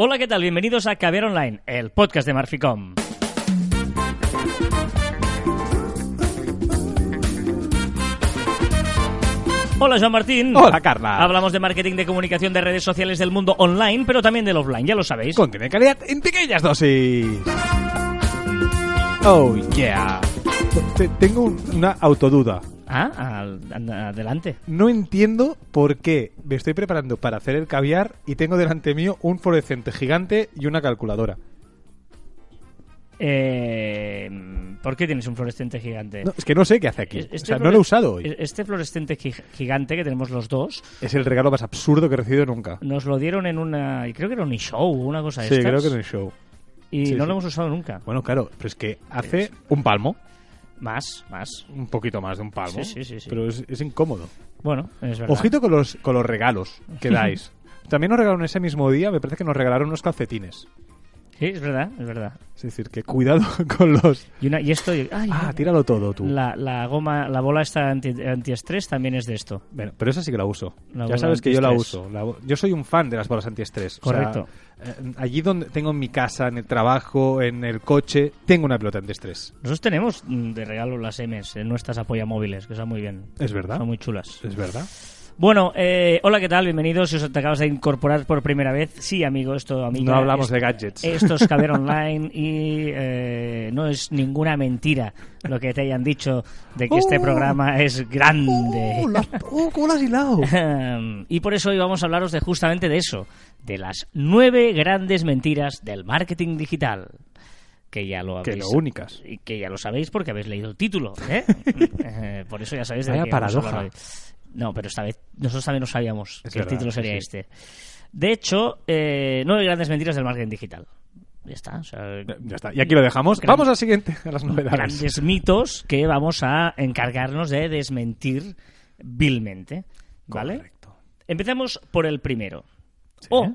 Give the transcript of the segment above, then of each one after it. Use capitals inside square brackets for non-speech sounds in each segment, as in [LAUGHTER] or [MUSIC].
Hola, ¿qué tal? Bienvenidos a Caviar Online, el podcast de Marficom. Hola, Joan Martín. Hola, Carla. Hablamos de marketing de comunicación de redes sociales del mundo online, pero también del offline, ya lo sabéis. Contiene de calidad en pequeñas dosis. Oh, yeah. Te- Tengo un- una autoduda. Ah, al- adelante. No entiendo por qué me estoy preparando para hacer el caviar y tengo delante mío un fluorescente gigante y una calculadora. Eh, ¿Por qué tienes un fluorescente gigante? No, es que no sé qué hace aquí. Este o sea, no lo he usado hoy. Este fluorescente gi- gigante que tenemos los dos, Es el regalo más absurdo que he recibido nunca. nos lo dieron en una. Creo que era un show una cosa de Sí, estas. creo que en el show. Y sí, no sí. lo hemos usado nunca. Bueno, claro, pero es que hace un palmo. Más, más. Un poquito más de un palmo. Sí, sí, sí, sí. Pero es, es incómodo. Bueno, es verdad. Ojito con los, con los regalos que [LAUGHS] dais. También nos regalaron ese mismo día, me parece que nos regalaron unos calcetines. Sí, es verdad, es verdad. Es decir, que cuidado [LAUGHS] con los... Y, una, y esto. ay, Ah, tíralo todo tú. la, la goma, la bola esta anti, antiestrés también es de esto. Bueno, pero esa sí que la uso. La ya sabes que yo la uso. La yo soy un fan de las bolas antiestrés. O sea, Correcto. eh, allí donde tengo en mi casa, en el trabajo, en el coche, tengo una pelota antiestrés. Nosotros tenemos mm, de regalo las M's en nuestras apoyamóviles, que están muy bien. ¿Es verdad? Son muy chulas. ¿Es verdad? Bueno, eh, hola, ¿qué tal? Bienvenidos. Si os te acabas de incorporar por primera vez, sí, amigo, esto, amiga. No hablamos esto- de gadgets. Esto es Caber [LAUGHS] Online y eh, no es ninguna mentira lo que te hayan dicho de que este Oh. programa es grande. ¡Oh, la- oh, cómo lo has hilado! [LAUGHS] y por eso hoy vamos a hablaros de justamente de eso, de las nueve grandes mentiras del marketing digital. Que ya lo Que habéis lo únicas. y que ya lo sabéis porque habéis leído el título. ¿eh? [LAUGHS] Eh, por eso ya sabéis de Vaya qué paradoja. hoy. No, pero esta vez nosotros también lo sabíamos Es que el título sería sí, este. De hecho, eh, nueve grandes mentiras del marketing digital. Ya está. o sea, Ya está. Y aquí lo dejamos. Gran- Vamos al siguiente, a las novedades. grandes mitos que vamos a encargarnos de desmentir vilmente. ¿Vale? Correcto. Empecemos por el primero. Sí. O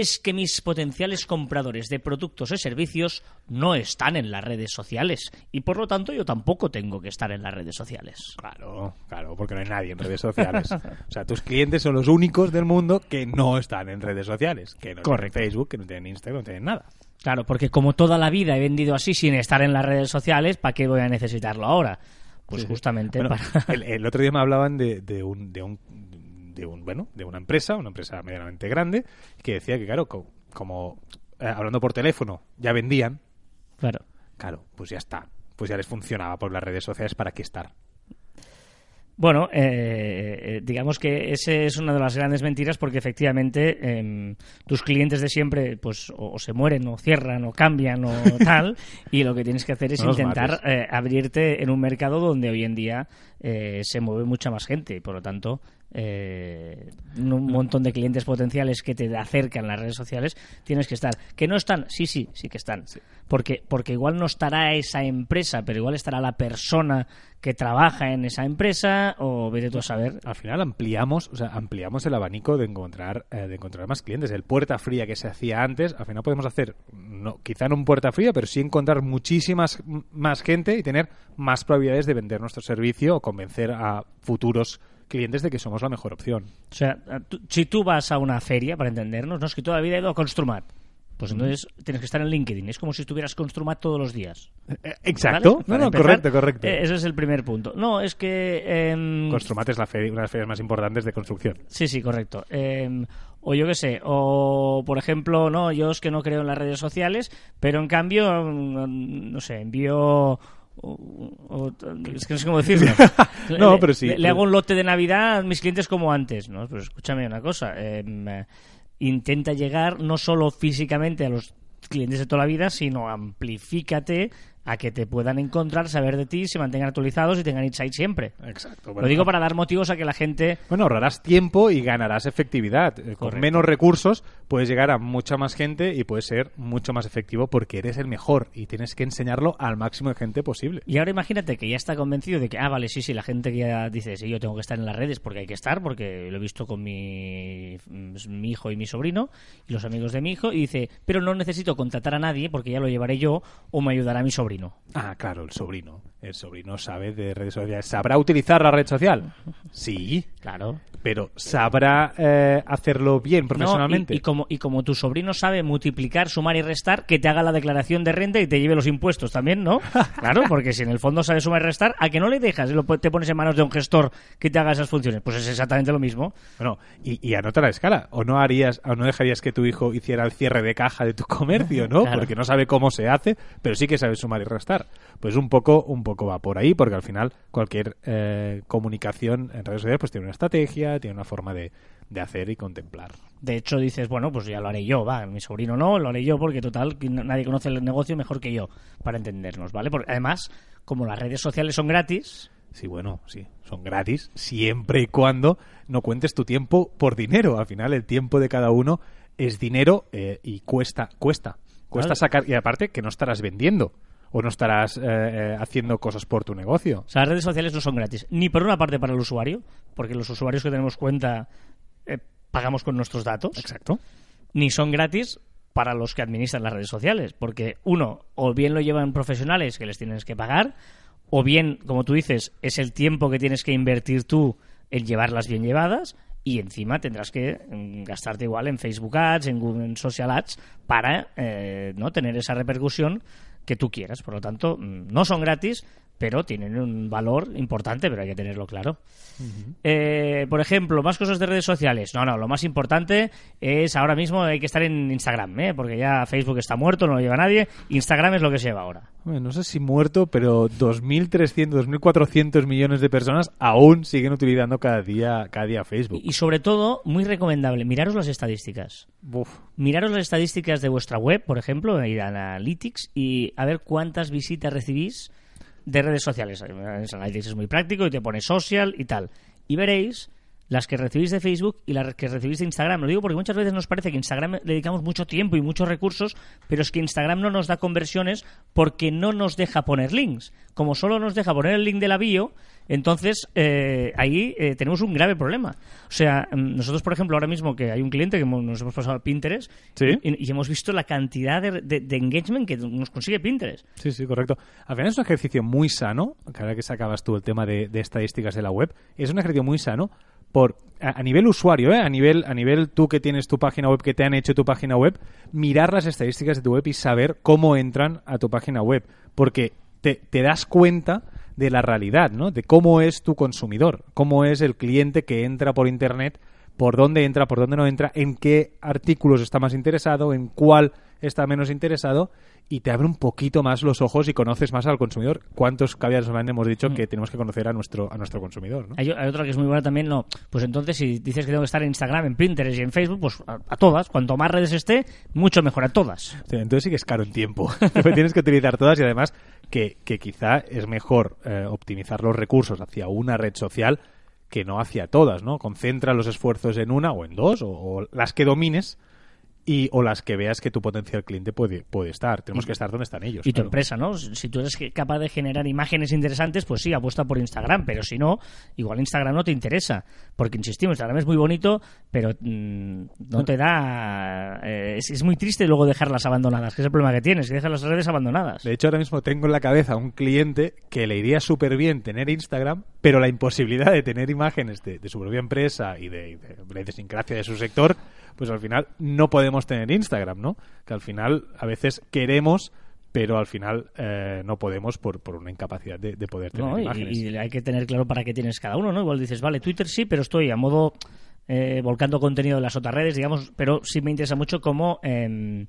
es que mis potenciales compradores de productos y servicios no están en las redes sociales y por lo tanto yo tampoco tengo que estar en las redes sociales. Claro, claro, porque no hay nadie en redes sociales. O sea, tus clientes son los únicos del mundo que no están en redes sociales. Que no Correcto. tienen Facebook, que no tienen Instagram, no tienen nada. Claro, porque como toda la vida he vendido así sin estar en las redes sociales, ¿para qué voy a necesitarlo ahora? Pues Sí, sí. justamente Bueno, para... el, el otro día me hablaban de, de un, de un de un bueno de una empresa una empresa medianamente grande que decía que claro co- como eh, hablando por teléfono ya vendían. Claro. claro pues ya está. Pues ya les funcionaba por las redes sociales para qué estar Bueno, eh, eh, digamos que ese es una de las grandes mentiras porque efectivamente em, tus clientes de siempre pues o, o se mueren o cierran o cambian o [LAUGHS] tal y lo que tienes que hacer es No intentar eh, abrirte en un mercado donde hoy en día se mueve mucha más gente. Y por lo tanto eh, un montón de clientes potenciales que te acercan las redes sociales tienes que estar. ¿Que no están? Sí, sí, sí que están. Porque, porque igual no estará esa empresa, pero igual estará la persona que trabaja en esa empresa o vete tú a saber. al final ampliamos o sea ampliamos el abanico de encontrar eh, de encontrar más clientes el puerta fría que se hacía antes al final podemos hacer no quizá no un puerta fría pero sí encontrar muchísimas más gente y tener más probabilidades de vender nuestro servicio o convencer a futuros clientes de que somos la mejor opción O sea, tú- si tú vas a una feria, para entendernos, no es que toda la vida he ido a Construmat. Pues entonces tienes que estar en LinkedIn. Es como si estuvieras Construmat todos los días. Eh, exacto ¿vale? no no empezar, correcto correcto eh, ese es el primer punto. No, es que... em, Construmat es la feria- una de las ferias más importantes de construcción Sí, sí, correcto. Eh, o yo qué sé, o por ejemplo, no, yo es que no creo en las redes sociales, pero en cambio, mm, no sé, envío... o- o- es que no sé cómo [LAUGHS] decirlo. No, Le- pero sí. Le, le hago un lote de Navidad a mis clientes como antes, ¿no? Pues escúchame una cosa. em, eh, intenta llegar no solo físicamente a los clientes de toda la vida, sino amplifícate a que te puedan encontrar, saber de ti, se mantengan actualizados y tengan insight siempre. exacto Lo digo para dar motivos a que la gente Bueno, ahorrarás tiempo y ganarás efectividad. Eh, Con menos recursos puedes llegar a mucha más gente y puedes ser mucho más efectivo porque eres el mejor y tienes que enseñarlo al máximo de gente posible. Y ahora imagínate que ya está convencido de que, ah, vale, sí, sí, la gente que ya dice, sí, yo tengo que estar en las redes porque hay que estar, porque lo he visto con mi, mi hijo y mi sobrino y los amigos de mi hijo, y dice, pero no necesito contratar a nadie porque ya lo llevaré yo o me ayudará mi sobrino. Ah, claro, el sobrino. El sobrino sabe de redes sociales. ¿Sabrá utilizar la red social? [LAUGHS] Sí. Claro. Pero ¿sabrá eh, hacerlo bien profesionalmente? No, y, y, como, y como tu sobrino sabe multiplicar, sumar y restar, que te haga la declaración de renta y te lleve los impuestos también, ¿no? [LAUGHS] claro, porque si en el fondo sabe sumar y restar, ¿a que no le dejas lo, te pones en manos de un gestor que te haga esas funciones? Pues es exactamente lo mismo. Bueno, y, y anota la escala. ¿O no harías, o no dejarías que tu hijo hiciera el cierre de caja de tu comercio, [LAUGHS] ¿no? Claro. Porque no sabe cómo se hace, pero sí que sabe sumar y restar. Pues un poco, un poco va por ahí, porque al final cualquier eh, comunicación en redes sociales pues tiene una estrategia, tiene una forma de, de hacer y contemplar. De hecho, dices, bueno, pues ya lo haré yo, va, mi sobrino no, lo haré yo porque total, nadie conoce el negocio mejor que yo, para entendernos, ¿vale? Porque además, como las redes sociales son gratis, Sí, bueno, sí, son gratis siempre y cuando no cuentes tu tiempo por dinero. Al final el tiempo de cada uno es dinero eh, y cuesta, cuesta, cuesta sacar y aparte que no estarás vendiendo o no estarás eh, eh, haciendo cosas por tu negocio. O sea, las redes sociales no son gratis. Ni por una parte para el usuario, porque los usuarios que tenemos cuenta eh, pagamos con nuestros datos. Exacto. Ni son gratis para los que administran las redes sociales. Porque uno, o bien lo llevan profesionales que les tienes que pagar, o bien, como tú dices, es el tiempo que tienes que invertir tú en llevarlas bien llevadas. Y encima tendrás que mm, gastarte igual en Facebook Ads, en Google en Social Ads, para eh, no tener esa repercusión que tú quieras. Por lo tanto, mm, no son gratis, pero tienen un valor importante, pero hay que tenerlo claro. Eh, por ejemplo, más cosas de redes sociales. No, no, lo más importante es ahora mismo hay que estar en Instagram, ¿eh? porque ya Facebook está muerto, no lo lleva nadie. Instagram es lo que se lleva ahora. Bueno, no sé si muerto, pero 2.300, 2.400 millones de personas aún siguen utilizando cada día, cada día Facebook. Y, y sobre todo, muy recomendable, miraros las estadísticas. Uf. Miraros las estadísticas de vuestra web, por ejemplo, ir a Analytics y a ver cuántas visitas recibís de redes sociales. Analytics es muy práctico y te pone social y tal. Y veréis las que recibís de Facebook y las que recibís de Instagram. Lo digo porque muchas veces nos parece que Instagram le dedicamos mucho tiempo y muchos recursos, pero es que Instagram no nos da conversiones porque no nos deja poner links. Como solo nos deja poner el link de la bio, entonces eh, ahí eh, tenemos un grave problema. O sea, mm, nosotros, por ejemplo, ahora mismo que hay un cliente que nos hemos pasado a Pinterest Sí. y, y hemos visto la cantidad de, de- de engagement que nos consigue Pinterest. Sí, sí, correcto. Al final es un ejercicio muy sano, que ahora que sacabas tú el tema de, de estadísticas de la web, es un ejercicio muy sano por a, nivel usuario, ¿eh? a nivel a nivel tú que tienes tu página web, que te han hecho tu página web, mirar las estadísticas de tu web y saber cómo entran a tu página web, porque te, te das cuenta de la realidad, ¿no? De cómo es tu consumidor, cómo es el cliente que entra por internet, por dónde entra, por dónde no entra, en qué artículos está más interesado, en cuál está menos interesado y te abre un poquito más los ojos y conoces más al consumidor. ¿Cuántos caballeros online hemos dicho que tenemos que conocer a nuestro a nuestro consumidor? ¿no? Hay, hay otra que es muy buena también, no. Pues entonces, si dices que tengo que estar en Instagram, en Pinterest y en Facebook, pues a, a todas. Cuanto más redes esté, mucho mejor a todas. Sí, entonces sí que es caro en tiempo. [LAUGHS] Tienes que utilizar todas y además que, que quizá es mejor eh, optimizar los recursos hacia una red social que no hacia todas, ¿no? Concentra los esfuerzos en una o en dos o, o las que domines y o las que veas que tu potencial cliente puede, puede estar. Tenemos que estar donde están ellos. Y tu empresa, ¿no? Si tú eres capaz de generar imágenes interesantes, pues sí, apuesta por Instagram. Pero si no, igual Instagram no te interesa. Porque, insistimos, Instagram es muy bonito, pero mm, no te da... eh, es, es muy triste luego dejarlas abandonadas, que es el problema que tienes, que dejas las redes abandonadas. De hecho, ahora mismo tengo en la cabeza un cliente que le iría súper bien tener Instagram, pero la imposibilidad de tener imágenes de, de su propia empresa y de, de la idiosincrasia de su sector, pues al final no podemos tener Instagram, ¿no? Que al final a veces queremos, pero al final eh, no podemos por, por una incapacidad de, de poder tener ¿no? Y- imágenes. Y, hay que tener claro para qué tienes cada uno, ¿no? Igual dices, vale, Twitter sí, pero estoy a modo eh, volcando contenido de las otras redes, digamos, pero sí me interesa mucho como em,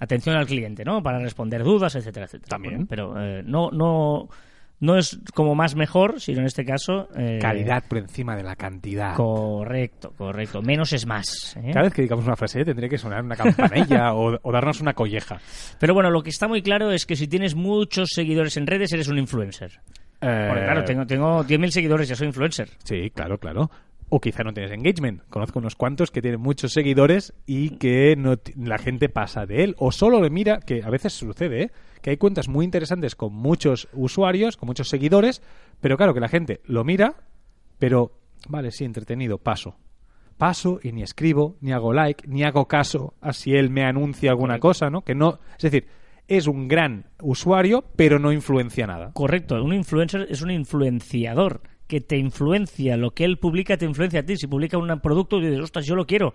atención al cliente, ¿no? Para responder dudas, etcétera, etcétera. También. Bueno, pero eh, no, no, no es como más mejor, sino en este caso... eh, Calidad por encima de la cantidad. Correcto, correcto. Menos es más. ¿eh? Cada vez que digamos una frase tendría que sonar una campanilla [LAUGHS] o, o darnos una colleja. Pero bueno, lo que está muy claro es que si tienes muchos seguidores en redes, eres un influencer. Porque Eh, claro, tengo, tengo 10.000 seguidores, ya soy influencer. Sí, claro, claro. O quizá no tienes engagement. Conozco unos cuantos que tienen muchos seguidores y que no la gente pasa de él. O solo le mira, que a veces sucede, ¿eh? Que hay cuentas muy interesantes con muchos usuarios, con muchos seguidores, pero claro que la gente lo mira, pero vale, sí, entretenido, paso. Paso y ni escribo, ni hago like, ni hago caso a si él me anuncia alguna cosa, ¿no? Que no, es decir, es un gran usuario, pero no influencia nada. Correcto, un influencer es un influenciador que te influencia, lo que él publica te influencia a ti. Si publica un producto y dices, ostras, yo lo quiero.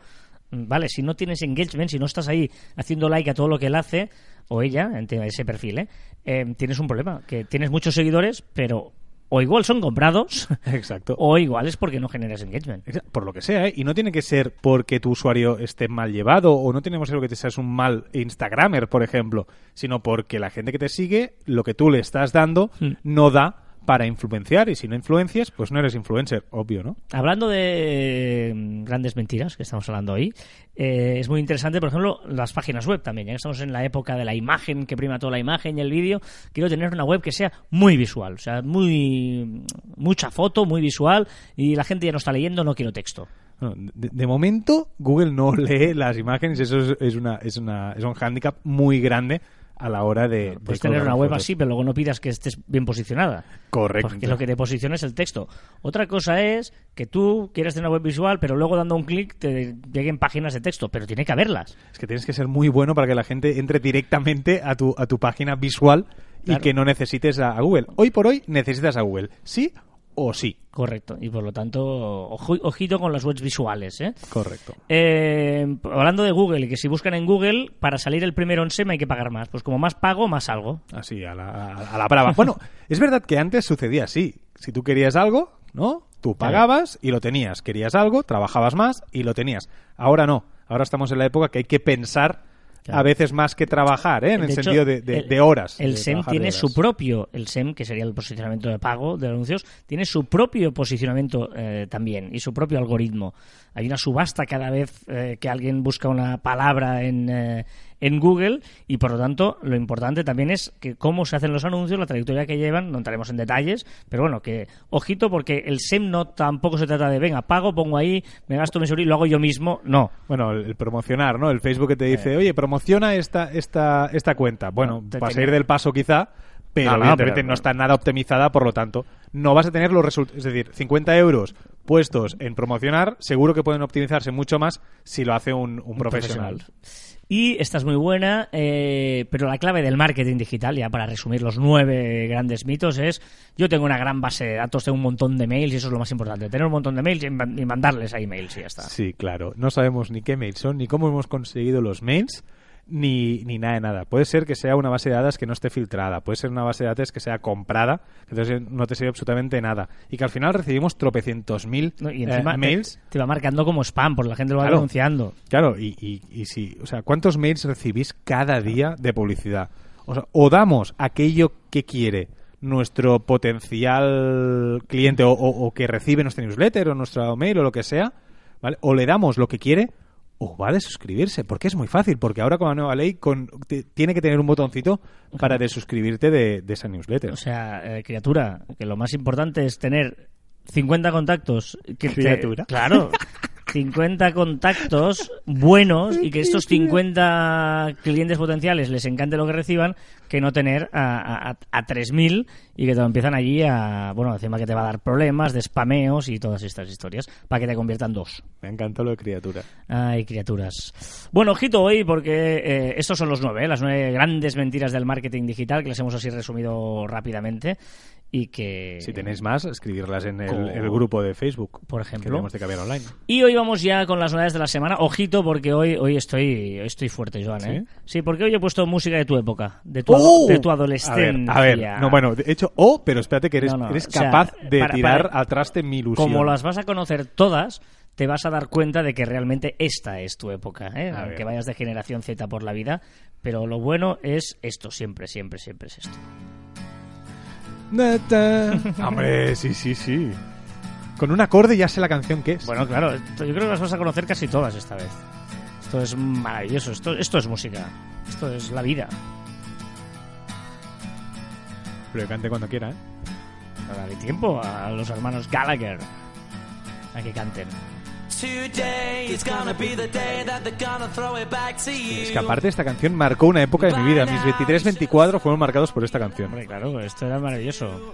Mm, Vale, si no tienes engagement, si no estás ahí haciendo like a todo lo que él hace, o ella, ese perfil, ¿eh? Eh, tienes un problema, que tienes muchos seguidores, pero o igual son comprados, [LAUGHS] [LAUGHS] Exacto. o igual es porque no generas engagement. Por lo que sea, ¿eh? Y no tiene que ser porque tu usuario esté mal llevado o no tiene que ser que te seas un mal Instagramer, por ejemplo, sino porque la gente que te sigue, lo que tú le estás dando, Hmm. no da para influenciar y si no influencias, pues no eres influencer, obvio, ¿no? Hablando de eh, grandes mentiras que estamos hablando hoy, eh, es muy interesante, por ejemplo, las páginas web también. Ya que estamos en la época de la imagen, que prima toda la imagen y el vídeo, quiero tener una web que sea muy visual, o sea, muy mucha foto, muy visual, y la gente ya no está leyendo, no quiero texto. De, de momento, Google no [LAUGHS] lee las imágenes, eso es, es una, es, una, es un hándicap muy grande a la hora de... de Puedes tener una web fotos. así, pero luego no pidas que estés bien posicionada. Correcto. Porque lo que te posiciona es el texto. Otra cosa es que tú quieres tener una web visual, pero luego dando un clic te lleguen páginas de texto, pero tiene que haberlas. Es que tienes que ser muy bueno para que la gente entre directamente a tu, a tu página visual Claro. y que no necesites a, a Google. Hoy por hoy necesitas a Google, sí o sí. Correcto. Y por lo tanto, ojo- ojito con las webs visuales, ¿eh? Correcto. Eh, hablando de Google, que si buscan en Google, para salir el primero en SEM hay que pagar más. Pues como más pago, más algo. Así, a la, a la brava. Bueno, es verdad que antes sucedía así. Si tú querías algo, ¿no? Tú pagabas y lo tenías. Querías algo, trabajabas más y lo tenías. Ahora no. Ahora estamos en la época que hay que pensar Claro. a veces más que trabajar, ¿eh? En el hecho, sentido de, de- el- de horas. El SEM tiene su propio, el SEM, que sería el posicionamiento de pago de anuncios, tiene su propio posicionamiento eh, también y su propio algoritmo. Hay una subasta cada vez eh, que alguien busca una palabra en, eh, en Google y por lo tanto lo importante también es que cómo se hacen los anuncios, la trayectoria que llevan, no entraremos en detalles, pero bueno, que ojito porque el SEM no tampoco se trata de venga, pago, pongo ahí, me gasto mi y lo hago yo mismo, no. Bueno, el, el promocionar, ¿no? El Facebook que te dice, oye, promociona esta, esta, esta cuenta. Bueno, Eh. No, te vas a tenía- ir del paso quizá, pero No, no, evidentemente no está nada optimizada, por lo tanto, no vas a tener los resultados. Es decir, 50 euros puestos en promocionar, seguro que pueden optimizarse mucho más si lo hace un, un profesional. Y esta es muy buena, eh, pero la clave del marketing digital, ya para resumir los nueve grandes mitos, es yo tengo una gran base de datos, tengo un montón de mails y eso es lo más importante, tener un montón de mails y man- y mandarles ahí mails y ya está. Sí, claro. No sabemos ni qué mails son, ni cómo hemos conseguido los mails, ni, ni nada de nada. Puede ser que sea una base de datos que no esté filtrada, puede ser una base de datos que sea comprada, entonces no te sirve absolutamente nada. Y que al final recibimos tropecientos mil No, y eh, encima te- va marcando como spam, porque la gente lo va Claro. denunciando. Claro, y, y, y si, o sea, ¿cuántos mails recibís cada día de publicidad? O, sea, o damos aquello que quiere nuestro potencial cliente o, o- o que recibe nuestra newsletter o nuestro mail o lo que sea, ¿vale? O le damos lo que quiere o va a desuscribirse, porque es muy fácil, porque ahora con la nueva ley con, te- tiene que tener un botoncito para desuscribirte de, de esa newsletter. O sea, eh, criatura, que lo más importante es tener 50 contactos. Que te- Criatura. claro. 50 contactos buenos y que estos 50 clientes potenciales les encante lo que reciban, que no tener a, a, a 3.000 y que te empiezan allí a, bueno, encima que te va a dar problemas de spameos y todas estas historias, para que te conviertan dos. Me encanta lo de criatura. Ay, criaturas. Bueno, ojito hoy porque eh, estos son los nueve, ¿eh? las nueve grandes mentiras del marketing digital que les hemos así resumido rápidamente y que... Si tenéis más, escribirlas en el, el grupo de Facebook. Por Que ejemplo. tenemos de cambiar online. Y hoy vamos ya con las novedades de la semana. Ojito porque hoy, hoy estoy hoy estoy fuerte, Joan, ¿eh? Sí, porque hoy he puesto música de tu época, de tu, ado- de tu A ver, adolescencia. a ver, no, bueno, de hecho, o, pero espérate que eres, No, no, eres o sea, capaz de para- tirar para- al traste mi ilusión. Como las vas a conocer todas, te vas a dar cuenta de que realmente esta es tu época, ¿eh? Aunque vayas de generación Z por la vida. Pero lo bueno es esto, siempre, siempre, siempre es esto. [LAUGHS] Hombre, sí, sí, sí. Con un acorde ya sé la canción que es. Bueno, claro, esto- yo creo que las vas a conocer casi todas esta vez. Esto es maravilloso, esto, esto es música, esto es la vida. Pero que cante cuando quiera, ¿eh? No darle tiempo a los hermanos Gallagher a que canten. Today is gonna be the day that they're gonna throw it back to you. Es que aparte esta canción marcó una época de mi vida. Mis 23-24 fueron marcados por esta canción. Hombre, claro, esto era maravilloso.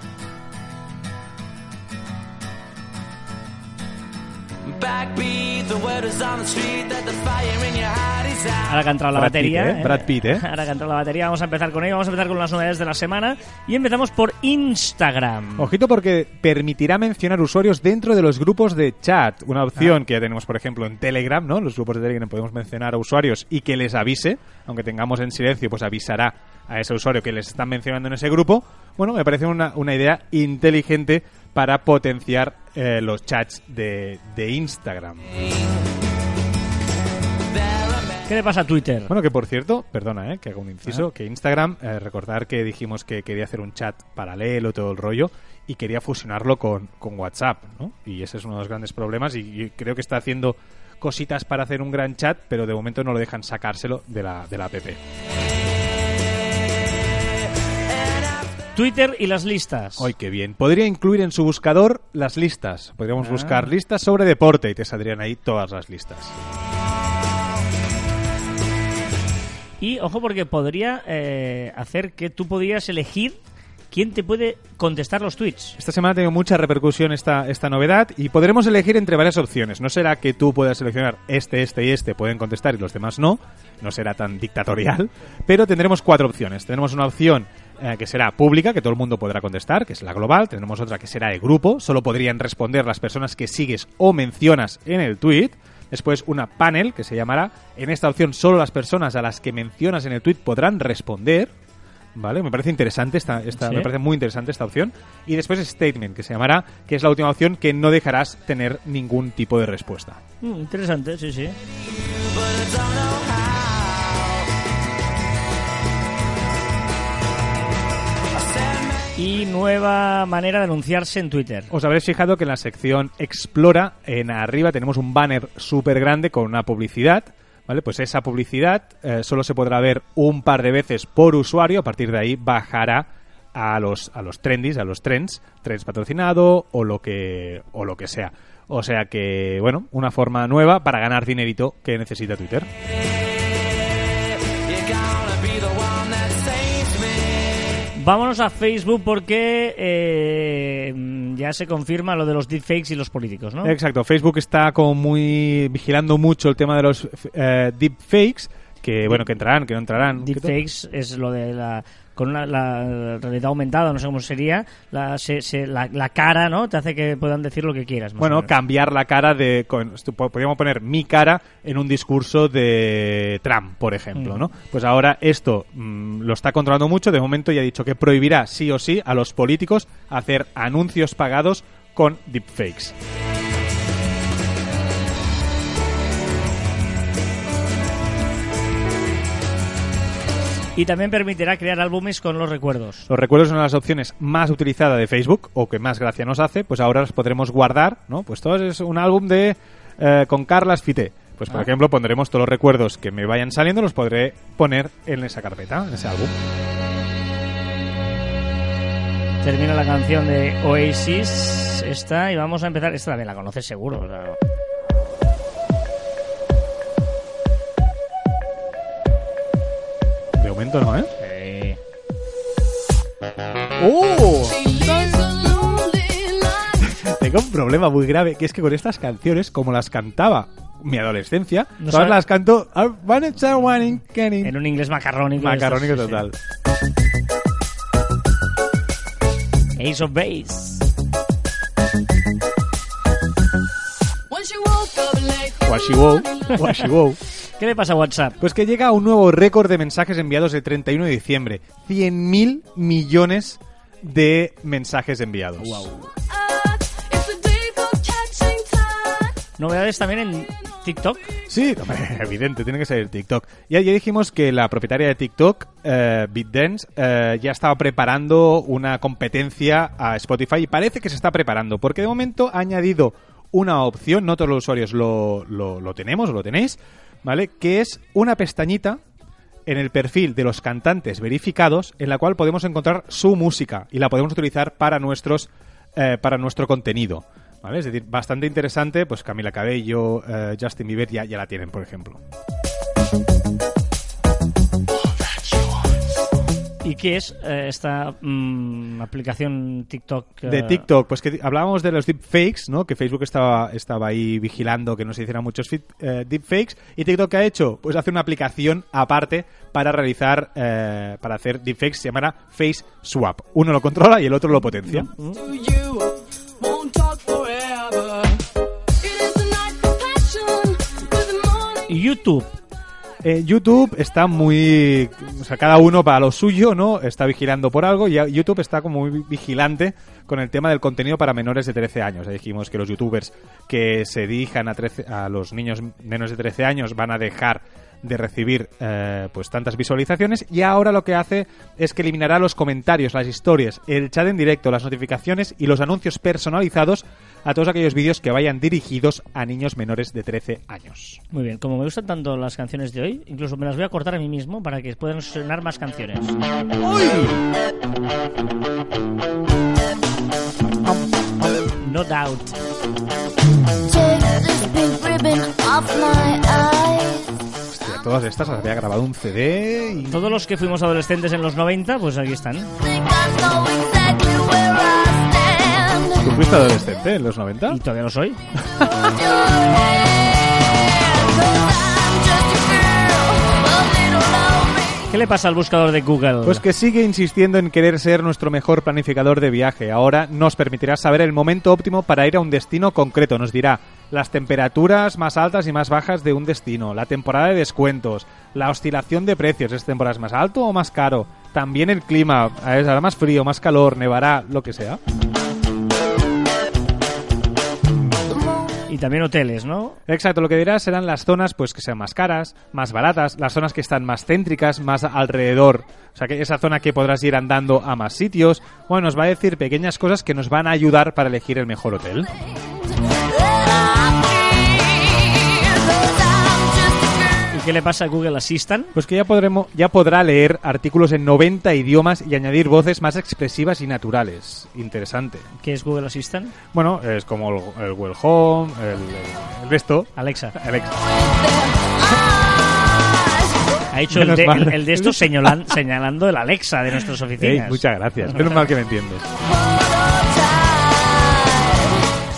Ahora que ha entrado la Brad Pitt, batería. ¿eh? Brad Pitt, ¿eh? Ahora que ha entrado la batería, vamos a empezar con ello. Vamos a empezar con las novedades de la semana. Y empezamos por Instagram. Ojito porque permitirá mencionar usuarios dentro de los grupos de chat. Una opción que ya tenemos, por ejemplo, en Telegram, ¿no? Los grupos de Telegram podemos mencionar a usuarios y que les avise, aunque tengamos en silencio, pues avisará a ese usuario que les están mencionando en ese grupo. Bueno, me parece una, una idea inteligente para potenciar eh, los chats de, de Instagram. ¿Qué le pasa a Twitter? Bueno, que por cierto, perdona, eh, que hago un inciso, Ah. que Instagram, eh, recordar que dijimos que quería hacer un chat paralelo, todo el rollo, y quería fusionarlo con, con WhatsApp, ¿no? Y ese es uno de los grandes problemas, y, y creo que está haciendo cositas para hacer un gran chat, pero de momento no lo dejan sacárselo de la, de la app. Twitter y las listas. ¡Ay, qué bien! Podría incluir en su buscador las listas. Podríamos Ah. buscar listas sobre deporte y te saldrían ahí todas las listas. Y ojo porque podría eh, hacer que tú podrías elegir quién te puede contestar los tweets. Esta semana ha tenido mucha repercusión esta, esta novedad y podremos elegir entre varias opciones. No será que tú puedas seleccionar este, este y este pueden contestar y los demás no. No será tan dictatorial. Pero tendremos cuatro opciones. Tenemos una opción eh, que será pública, que todo el mundo podrá contestar, que es la global. Tenemos otra que será de grupo. Solo podrían responder las personas que sigues o mencionas en el tweet. Después una panel que se llamará. En esta opción solo las personas a las que mencionas en el tweet podrán responder. ¿Vale? Me parece interesante esta, esta Sí. me parece muy interesante esta opción. Y después Statement, que se llamará, que es la última opción que no dejarás tener ningún tipo de respuesta. Mm, interesante, sí, sí. Y nueva manera de anunciarse en Twitter. Os habréis fijado que en la sección Explora, en arriba tenemos un banner súper grande con una publicidad. ¿Vale? Pues esa publicidad eh, solo se podrá ver un par de veces por usuario. A partir de ahí bajará a los, a los trendies, a los trends, trends patrocinado o lo que, o lo que sea. O sea que, bueno, una forma nueva para ganar dinerito que necesita Twitter. Vámonos a Facebook porque eh, ya se confirma lo de los deepfakes y los políticos, ¿no? Exacto, Facebook está como muy vigilando mucho el tema de los eh, deepfakes, que bueno, que entrarán, que no entrarán. Deepfakes es lo de la con una, la realidad aumentada, no sé cómo sería, la, se- se- la, la cara, ¿no? Te hace que puedan decir lo que quieras. más Bueno, cambiar la cara de... Con, podríamos poner mi cara en un discurso de Trump, por ejemplo, Mm. ¿no? Pues ahora esto mm, lo está controlando mucho. De momento ya ha dicho que prohibirá sí o sí a los políticos hacer anuncios pagados con deepfakes. Y también permitirá crear álbumes con los recuerdos. Los recuerdos son una de las opciones más utilizadas de Facebook o que más gracia nos hace, pues ahora los podremos guardar, ¿no? Pues todo es un álbum de eh, con Carlas Fité. Pues por Ah. ejemplo pondremos todos los recuerdos que me vayan saliendo, los podré poner en esa carpeta, en ese álbum. Termina la canción de Oasis, esta, y vamos a empezar. Esta también la conoces seguro. o sea, momento no, ¿eh? eh, ¡Oh! Tengo un problema muy grave, que es que con estas canciones, como las cantaba mi adolescencia, No todas sabe- las canto en un inglés macarrónico. macarrónico estos, sí, total. sí. Ace of Base. Washi wow, washi wow. ¿Qué le pasa a WhatsApp? Pues que llega a un nuevo récord de mensajes enviados el 31 de diciembre. 100.000 millones de mensajes enviados. Novedades también en TikTok. Sí, [LAUGHS] hombre, evidente, tiene que ser el TikTok. Ya, ya dijimos que la propietaria de TikTok, eh, BitDance, eh, ya estaba preparando una competencia a Spotify y parece que se está preparando, porque de momento ha añadido una opción, no todos los usuarios lo, lo, tenemos o lo tenéis, ¿vale? Que es una pestañita en el perfil de los cantantes verificados en la cual podemos encontrar su música y la podemos utilizar para nuestros eh, para nuestro contenido. ¿Vale? Es decir, bastante interesante, pues Camila Cabello, eh, Justin Bieber ya, ya la tienen, por ejemplo. Y ¿Y qué es eh, esta mm, aplicación TikTok? eh, De TikTok, pues que hablábamos de los deepfakes, ¿no? Que Facebook estaba, estaba ahí vigilando que no se hicieran muchos fit- eh, deepfakes. ¿Y TikTok qué ha hecho? Pues hace una aplicación aparte para realizar, eh, para hacer deepfakes, se llamará Face Swap. Uno lo controla y el otro lo potencia. Y YouTube. Eh, YouTube está muy... O sea, cada uno para lo suyo, ¿no? Está vigilando por algo y YouTube está como muy vigilante con el tema del contenido para menores de 13 años. Ya dijimos que los youtubers que se dirijan a, 13 a los niños menos de 13 años van a dejar de recibir eh, pues tantas visualizaciones y ahora lo que hace es que eliminará los comentarios, las historias, el chat en directo, las notificaciones y los anuncios personalizados a todos aquellos vídeos que vayan dirigidos a niños menores de 13 años. Muy bien, como me gustan tanto las canciones de hoy, incluso me las voy a cortar a mí mismo para que puedan sonar más canciones. No doubt. Hostia, todas estas las había grabado un CD y... Todos los que fuimos adolescentes en los 90, pues aquí están. Fuiste adolescente en los 90? Y todavía lo soy. ¿Qué le pasa al buscador de Google? Pues que sigue insistiendo en querer ser nuestro mejor planificador de viaje. Ahora nos permitirá saber el momento óptimo para ir a un destino concreto. Nos dirá las temperaturas más altas y más bajas de un destino, la temporada de descuentos, la oscilación de precios. ¿Es temporada más alto o más caro? También el clima. ¿Hará más frío, más calor, nevará, lo que sea? Y también hoteles, ¿no? Exacto, lo que dirá serán las zonas pues que sean más caras, más baratas, las zonas que están más céntricas, más alrededor. O sea, que esa zona que podrás ir andando a más sitios. Bueno, nos va a decir pequeñas cosas que nos van a ayudar para elegir el mejor hotel. Qué le pasa a Google Assistant? Pues que ya podremos ya podrá leer artículos en 90 idiomas y añadir voces más expresivas y naturales. Interesante. ¿Qué es Google Assistant? Bueno, es como el, el Well Home, el, el- resto. Alexa. Alexa. Ha hecho el de, el- el de esto señalan- señalando el Alexa de nuestras Ey, oficinas. muchas gracias. Menos mal que me entiendes.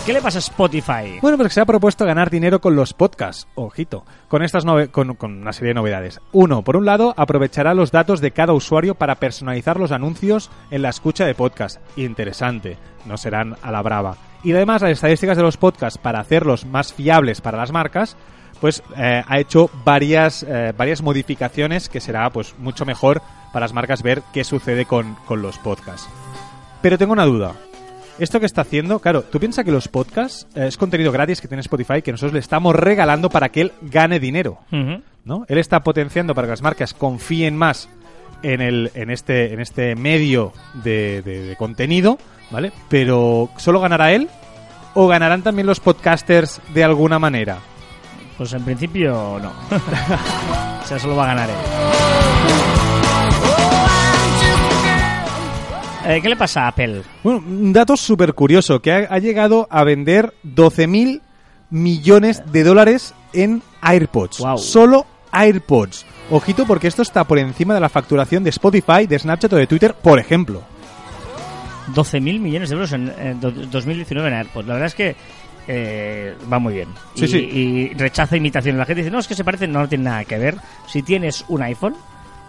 ¿Qué le pasa a Spotify? Bueno, pues se ha propuesto ganar dinero con los podcasts. Ojito. Con estas con, con una serie de novedades. Uno, por un lado, aprovechará los datos de cada usuario para personalizar los anuncios en la escucha de podcast. Interesante. No serán a la brava. Y además, las estadísticas de los podcasts para hacerlos más fiables para las marcas, pues eh, ha hecho varias, eh, varias modificaciones que será pues mucho mejor para las marcas ver qué sucede con, con los podcasts. Pero tengo una duda. Esto que está haciendo, claro, tú piensas que los podcasts eh, es contenido gratis que tiene Spotify que nosotros le estamos regalando para que él gane dinero. ¿no? Él está potenciando para que las marcas confíen más en el en este en este medio de, de- de contenido, ¿vale? Pero solo ganará él o ganarán también los podcasters de alguna manera. Pues en principio no. [LAUGHS] o sea, solo va a ganar él. Eh, ¿Qué le pasa a Apple? Bueno, un dato súper curioso, que ha, ha llegado a vender 12.000 millones de dólares en AirPods. Solo AirPods. Ojito porque esto está por encima de la facturación de Spotify, de Snapchat o de Twitter, por ejemplo. 12.000 millones de euros en, en do- 2019 en AirPods. La verdad es que eh, va muy bien. Sí, y, sí. y rechaza imitaciones. La gente dice, no, es que se parecen, no, no tiene nada que ver. Si tienes un iPhone,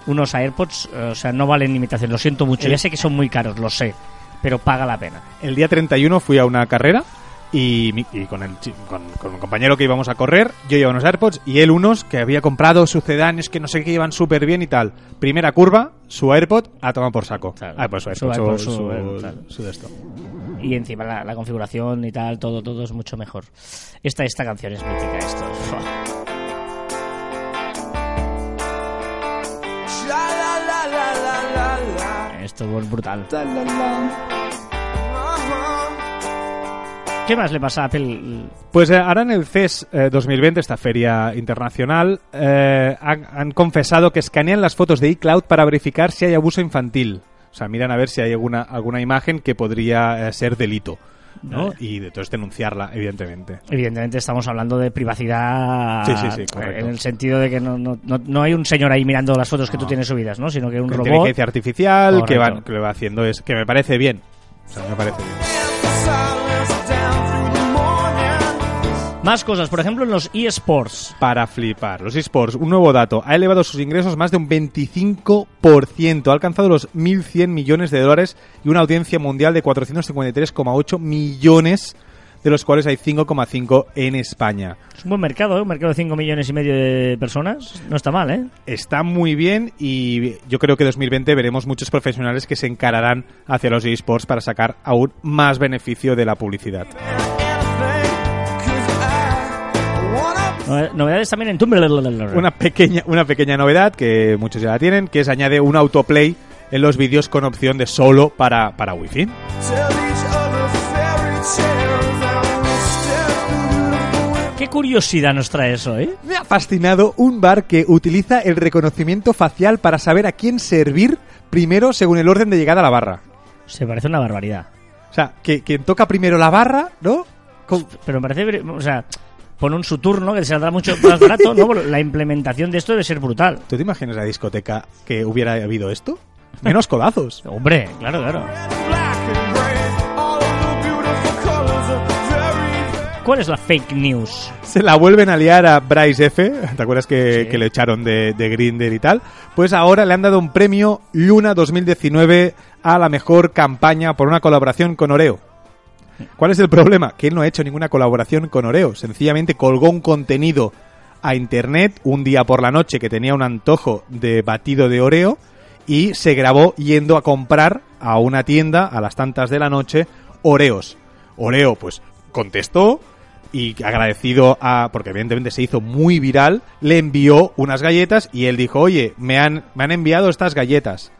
unos AirPods, eh, o sea, no valen imitación. Lo siento mucho. Ya sé que son muy caros, lo sé. Pero paga la pena. El día 31 fui a una carrera y, y con, el, con, con un compañero que íbamos a correr, yo llevaba unos AirPods y él unos que había comprado sucedáneos que no sé qué iban súper bien y tal. Primera curva, su AirPod a tomar por saco. Claro. Ah, pues su Su AirPod, su, su- su- claro. su de esto. Y encima la, la configuración y tal, todo, todo es mucho mejor. Esta, esta canción es mítica, esto. Esto es brutal. ¿Qué más le pasa a Apple? Pues eh, ahora en el CES eh, 2020, esta feria internacional, eh, han, han confesado que escanean las fotos de iCloud para verificar si hay abuso infantil. O sea, miran a ver si hay alguna, alguna imagen que podría eh, ser delito. ¿No? Vale. Y entonces denunciarla, evidentemente. Evidentemente estamos hablando de privacidad Sí, sí, sí, eh, en el sentido de que no, no, no, hay un señor ahí mirando las fotos que tú tienes subidas, ¿no? Sino que un Con robot... inteligencia artificial que, van, que lo va haciendo es que me parece bien. O sea, me parece bien. Más cosas, por ejemplo, en los eSports. Para flipar. Los esports, un nuevo dato, ha elevado sus ingresos más de un 25%. Ha alcanzado los 1.100 millones de dólares y una audiencia mundial de 453,8 millones, de los cuales hay 5,5 en España. Es un buen mercado, ¿eh? Un mercado de 5 millones y medio de personas. No está mal, ¿eh? Está muy bien y yo creo que 2020 veremos muchos profesionales que se encararán hacia los esports para sacar aún más beneficio de la publicidad. Novedades también en Tumblr. Una pequeña, una pequeña novedad que muchos ya la tienen, que es añade un autoplay en los vídeos con opción de solo para, para Wi-Fi. Qué curiosidad nos trae eso, ¿eh? Me ha fascinado un bar que utiliza el reconocimiento facial para saber a quién servir primero según el orden de llegada a la barra. Se parece una barbaridad. O sea, que quien toca primero la barra, ¿no? Con- Pero me parece, o sea, pone un su turno que te saldrá mucho más barato, ¿no? La implementación de esto debe ser brutal. ¿Tú te imaginas la discoteca que hubiera habido esto? Menos codazos. [LAUGHS] Hombre, claro, claro. ¿Cuál es la fake news? Se la vuelven a liar a Bryce F. ¿Te acuerdas que, Sí. que le echaron de, de Grinder y tal? Pues ahora le han dado un premio Luna 2019 a la mejor campaña por una colaboración con Oreo. ¿Cuál es el problema? Que él no ha hecho ninguna colaboración con Oreo. Sencillamente colgó un contenido a internet un día por la noche que tenía un antojo de batido de Oreo y se grabó yendo a comprar a una tienda a las tantas de la noche Oreos. Oreo, pues, contestó y agradecido a, porque evidentemente se hizo muy viral, le envió unas galletas y él dijo, oye, me han, me han enviado estas galletas,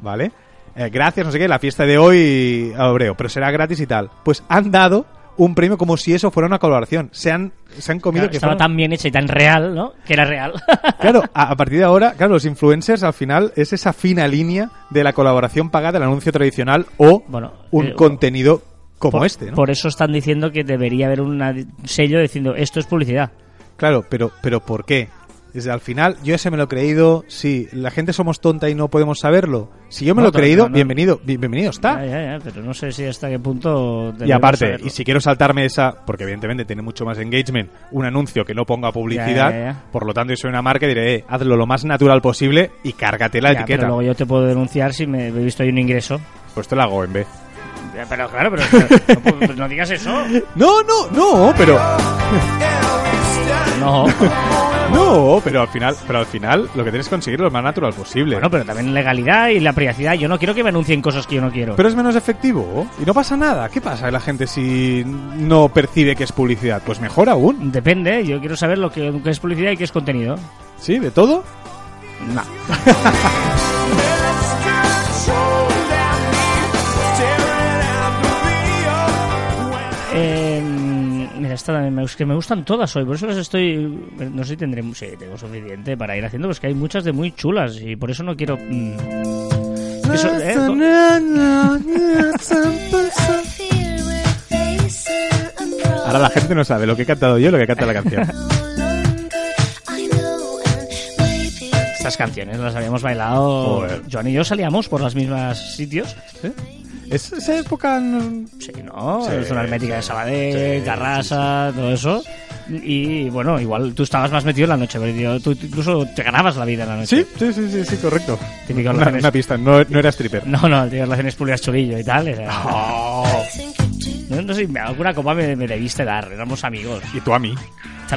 ¿vale? Eh, gracias, no sé qué, la fiesta de hoy a Oreo, pero será gratis y tal. Pues han dado un premio como si eso fuera una colaboración. Se han, se han comido Claro, que estaba fueron- tan bien hecha y tan real, ¿no? Que era real. [LAUGHS] Claro, a, a partir de ahora, claro, los influencers al final es esa fina línea de la colaboración pagada, el anuncio tradicional o Bueno, un eh, contenido como por, este, ¿no? Por eso están diciendo que debería haber un sello diciendo esto es publicidad. Claro, pero, pero ¿por qué? Desde al final, yo ese me lo he creído. Sí, la gente somos tonta y no podemos saberlo. Si yo me No, lo he creído, no, no. bienvenido, bi- bienvenido está. Ya, ya, ya, pero no sé si hasta qué punto. Y aparte, saberlo. y si quiero saltarme esa, porque evidentemente tiene mucho más engagement, un anuncio que no ponga publicidad, por lo tanto yo soy una marca y diré, eh, hazlo lo más natural posible y cárgate la etiqueta. Pero luego yo te puedo denunciar si me he visto ahí un ingreso. Pues te lo hago en vez. Pero claro, pero, pero- no, puedo- no digas eso. [LAUGHS] No, no, no, pero [LAUGHS] No. [LAUGHS] no, pero al final, pero al final lo que tienes que conseguir lo más natural posible. Bueno, pero también legalidad y la privacidad. Yo no quiero que me anuncien cosas que yo no quiero. Pero es menos efectivo y no pasa nada. ¿Qué pasa la gente si no percibe que es publicidad? Pues mejor aún. Depende, yo quiero saber lo que, qué es publicidad y qué es contenido. ¿Sí? ¿De todo? No. [LAUGHS] mira, esta también me, es que me gustan todas hoy, por eso las estoy. No sé si tendré. Sí, tengo suficiente para ir haciendo, pues que hay muchas de muy chulas y por eso no quiero. mm, eso, eh, Ahora la gente no sabe lo que he cantado yo y lo que canta la canción. estas canciones las habíamos bailado. Joder. Joan y yo salíamos por los mismos sitios. Es esa época... no- Sí, ¿no? Sí, zona hermética de Sabadell, sí, Tarrasa, todo eso. Y bueno, igual tú estabas más metido en la noche, pero yo- tú incluso te ganabas la vida en la noche. Sí, sí, sí, sí, sí, correcto. Una, relaciones- una pista, no, no era stripper. No, no, tío, relaciones públicas chulillo y tal. era- Oh. No, no sé, alguna copa me, me debiste dar, éramos amigos. Y tú a mí.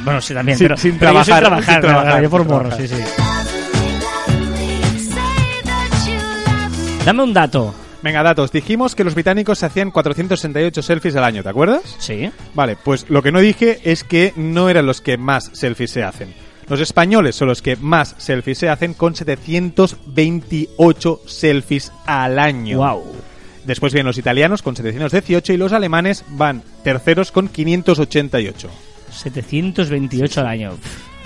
Bueno, sí, también, Sin- pero, sin pero yo sin trabajar, trabajar, sin trabajar, trabajar, yo por morro, trabajar. sí, sí. Dame un dato. Venga, datos. Dijimos que los británicos se hacían 468 selfies al año, ¿te acuerdas? Sí. Vale, pues lo que no dije es que no eran los que más selfies se hacen. Los españoles son los que más selfies se hacen con 728 selfies al año. Wow. Después vienen los italianos con 718 y los alemanes van terceros con 588. 728 al año.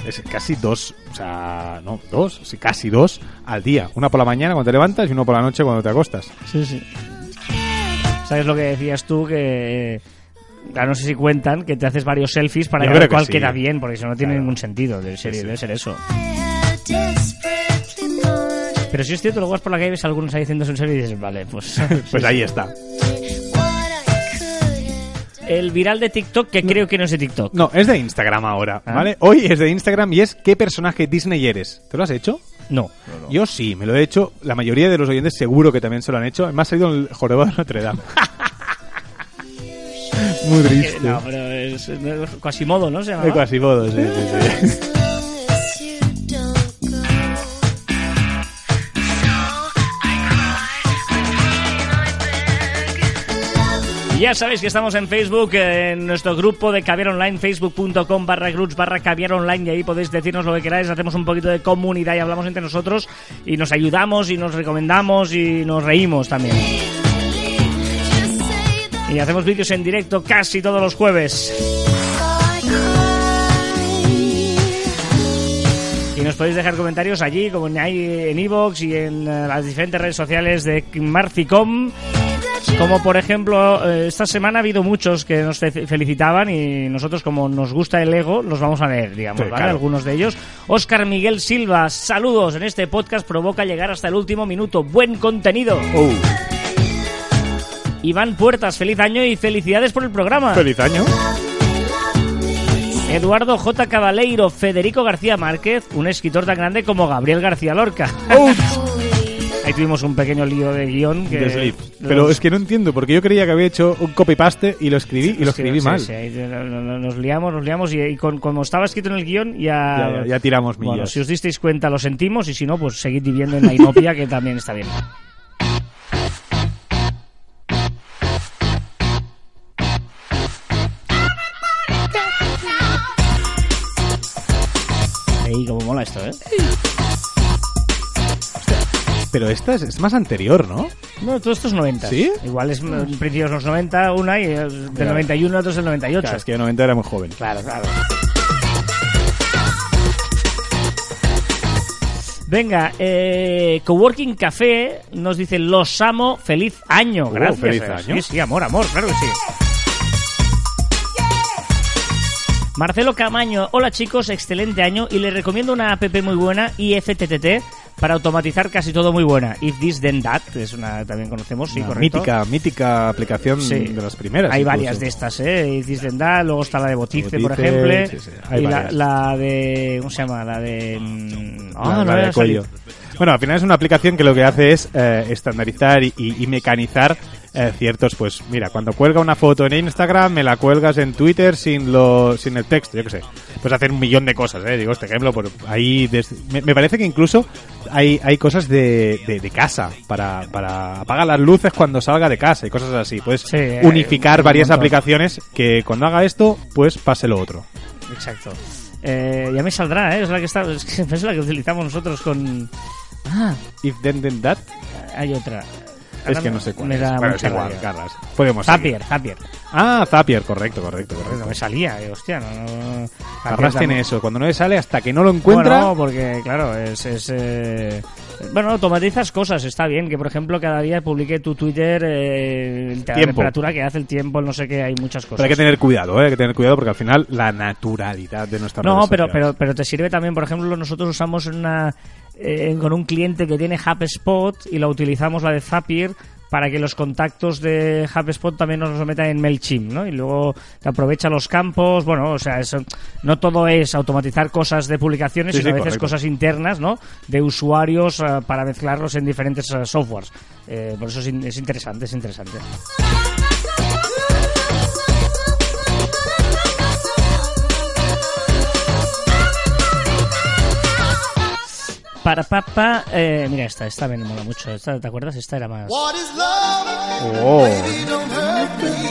Es casi dos, o sea, no, dos, sí, casi dos al día. Una por la mañana cuando te levantas y uno por la noche cuando te acostas. Sí, sí. ¿Sabes lo que decías tú? Que Claro, no sé si cuentan que te haces varios selfies para Yo ver que cuál sí. queda bien, porque si no, no tiene Claro. ningún sentido. Debe ser, Sí, sí. debe ser eso. Pero si es cierto, luego vas por la calle y ves a algunos ahí haciéndose un selfie y dices, vale, pues. [LAUGHS] Pues ahí está. El viral de TikTok, que creo que no es de TikTok. No, es de Instagram ahora, Ah. ¿vale? Hoy es de Instagram y es ¿qué personaje Disney eres? ¿Te lo has hecho? No. Yo sí, me lo he hecho. La mayoría de los oyentes seguro que también se lo han hecho. Me ha salido el jorobado de Notre Dame. [LAUGHS] Muy triste. No, pero es, es Quasimodo, ¿no? Se llama. Quasimodo, sí, sí, sí. [LAUGHS] Ya sabéis que estamos en Facebook, en nuestro grupo de Caviar Online, facebook.com barra groups barra Caviar Online, y ahí podéis decirnos lo que queráis, hacemos un poquito de comunidad y hablamos entre nosotros, y nos ayudamos, y nos recomendamos, y nos reímos también. Y hacemos vídeos en directo casi todos los jueves. Y nos podéis dejar comentarios allí, como en ahí en iVoox y en eh, las diferentes redes sociales de Marficom. Como por ejemplo, eh, esta semana ha habido muchos que nos fe- felicitaban y nosotros como nos gusta el ego, los vamos a leer, digamos, Sí, ¿vale? claro. Algunos de ellos. Óscar Miguel Silva, saludos. En este podcast provoca llegar hasta el último minuto. Buen contenido. Oh, Iván Puertas, feliz año y felicidades por el programa. feliz año. Eduardo J. Cabaleiro, Federico García Márquez, un escritor tan grande como Gabriel García Lorca. Ahí tuvimos un pequeño lío de guion. Que De. Pero es que no entiendo, porque yo creía que había hecho un copy-paste y lo escribí y lo escribí Sí, mal. sí, nos liamos, nos liamos y, y con, como estaba escrito en el guion ya... Ya, ya, ya tiramos millas. Bueno, si os disteis cuenta lo sentimos y si no, pues seguid viviendo en la inopia que también está bien. Ey, cómo mola esto, ¿eh? Pero esta es, es más anterior, ¿no? No, todo esto es 90. ¿Sí? Igual es en principios de los 90 una y es del Claro. 91 otros del 98. Claro, es que yo 90 era muy joven. Claro, claro. Venga, eh, Coworking Café nos dice Los amo, feliz año. Oh, Gracias. feliz eh. año. Sí, sí, amor, amor, claro que sí. Marcelo Camaño, hola chicos, excelente año y les recomiendo una app muy buena, IFTTT, para automatizar casi todo muy buena. If This Then That, es una también conocemos, sí, Una correcto. mítica, mítica aplicación Sí. de las primeras. Hay incluso. varias de estas, ¿eh? If This Then That, luego está la de Botice, por ejemplo. sí, y la, la de. ¿Cómo se llama? La de. mm, La- Ah, la no de me ha cuello. Bueno, al final es una aplicación que lo que hace es eh, estandarizar y, y- y mecanizar eh, ciertos, pues mira, cuando cuelga una foto en Instagram, me la cuelgas en Twitter sin lo, sin el texto, yo qué sé. Puedes hacer un millón de cosas, ¿eh? Digo, este ejemplo, por ahí des- me, me parece que incluso hay, hay cosas de, de, de casa para, para apagar las luces cuando salga de casa y cosas así. Puedes Sí, hay unificar un varias aplicaciones que cuando haga esto, pues pase lo otro. Exacto. Eh, ya me saldrá, ¿eh? Es la que, está, es que es la que utilizamos nosotros con. Ah, If then then that, hay otra. Es que no sé cuál me es. da Bueno, mucha es igual. Carlas. Podemos seguir. Zapier, Zapier. Ah, Zapier, correcto, correcto, No correcto. me salía, eh, hostia, no. no Carras tiene eso, cuando no le sale hasta que no lo encuentra. Bueno, porque claro, es... es, eh, Bueno, automatizas cosas, está bien. Que por ejemplo cada día publique tu Twitter eh, la Tiempo. temperatura que hace el tiempo, no sé qué, hay muchas cosas. pero hay que tener cuidado, ¿eh? hay que tener cuidado porque al final la naturalidad de nuestra No, pero, pero, pero te sirve también, por ejemplo, nosotros usamos una eh, con un cliente que tiene HubSpot y la utilizamos la de Zapier para que los contactos de HubSpot también nos los metan en MailChimp, ¿no? Y luego te aprovecha los campos, bueno, o sea, eso, no todo es automatizar cosas de publicaciones, Sí, sino sí, a veces correcto. cosas internas, ¿no? De usuarios eh, para mezclarlos en diferentes eh, softwares. Eh, por eso es, in- es interesante, es interesante. Para papá, eh, mira esta, esta me mola mucho. Esta, ¿Te acuerdas? Esta era más. Oh.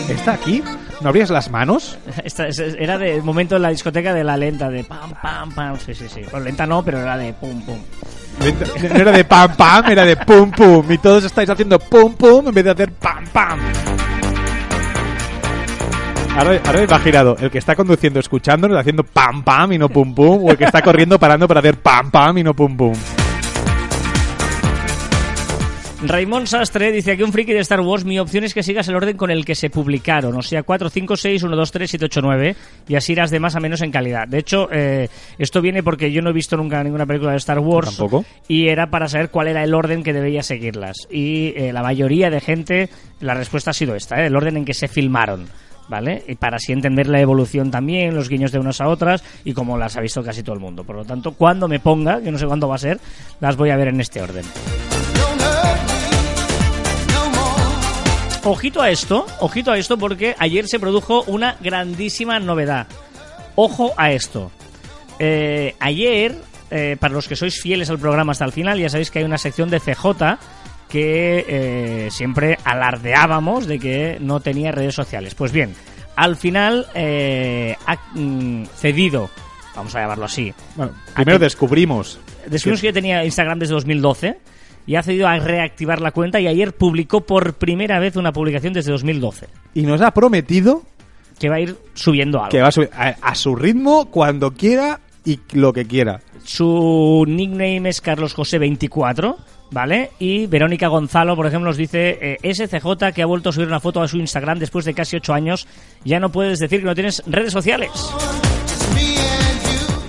¿Está aquí? ¿No abrías las manos? [LAUGHS] Esta es- era de momento en la discoteca de la lenta, de pam, pam, pam. Sí, sí, sí. Bueno, lenta no, pero era de pum, pum. No era de pam pam, era de pum pum. Y todos estáis haciendo pum pum en vez de hacer pam pam. Ahora, ahora va girado. El que está conduciendo escuchándonos haciendo pam pam y no pum pum. O el que está corriendo parando para hacer pam pam y no pum pum. Raymond Sastre dice aquí un friki de Star Wars, mi opción es que sigas el orden con el que se publicaron, o sea, 4, 5, 6, 1, 2, 3, 7, 8, 9, y así irás de más a menos en calidad. De hecho, eh, esto viene porque yo no he visto nunca ninguna película de Star Wars, Tampoco. y era para saber cuál era el orden que debía seguirlas. Y eh, la mayoría de gente, la respuesta ha sido esta, ¿eh? el orden en que se filmaron. ¿Vale? Y para así entender la evolución también, los guiños de unas a otras y como las ha visto casi todo el mundo. Por lo tanto, cuando me ponga, que no sé cuándo va a ser, las voy a ver en este orden. Ojito a esto, ojito a esto porque ayer se produjo una grandísima novedad. Ojo a esto. Eh, ayer, eh, para los que sois fieles al programa hasta el final, ya sabéis que hay una sección de CJ que eh, siempre alardeábamos de que no tenía redes sociales. Pues bien, al final eh, ha mm, cedido, vamos a llamarlo así, Bueno, primero descubrimos. Descubrimos que tenía Instagram desde 2012 y ha cedido a reactivar la cuenta y ayer publicó por primera vez una publicación desde 2012 Y nos ha prometido que va a ir subiendo algo. que va a subir a, a su ritmo cuando quiera y lo que quiera. Su nickname es Carlos José 24, ¿vale? Y Verónica Gonzalo, por ejemplo, nos dice eh, SCJ que ha vuelto a subir una foto a su Instagram después de casi 8 años. Ya no puedes decir que no tienes redes sociales.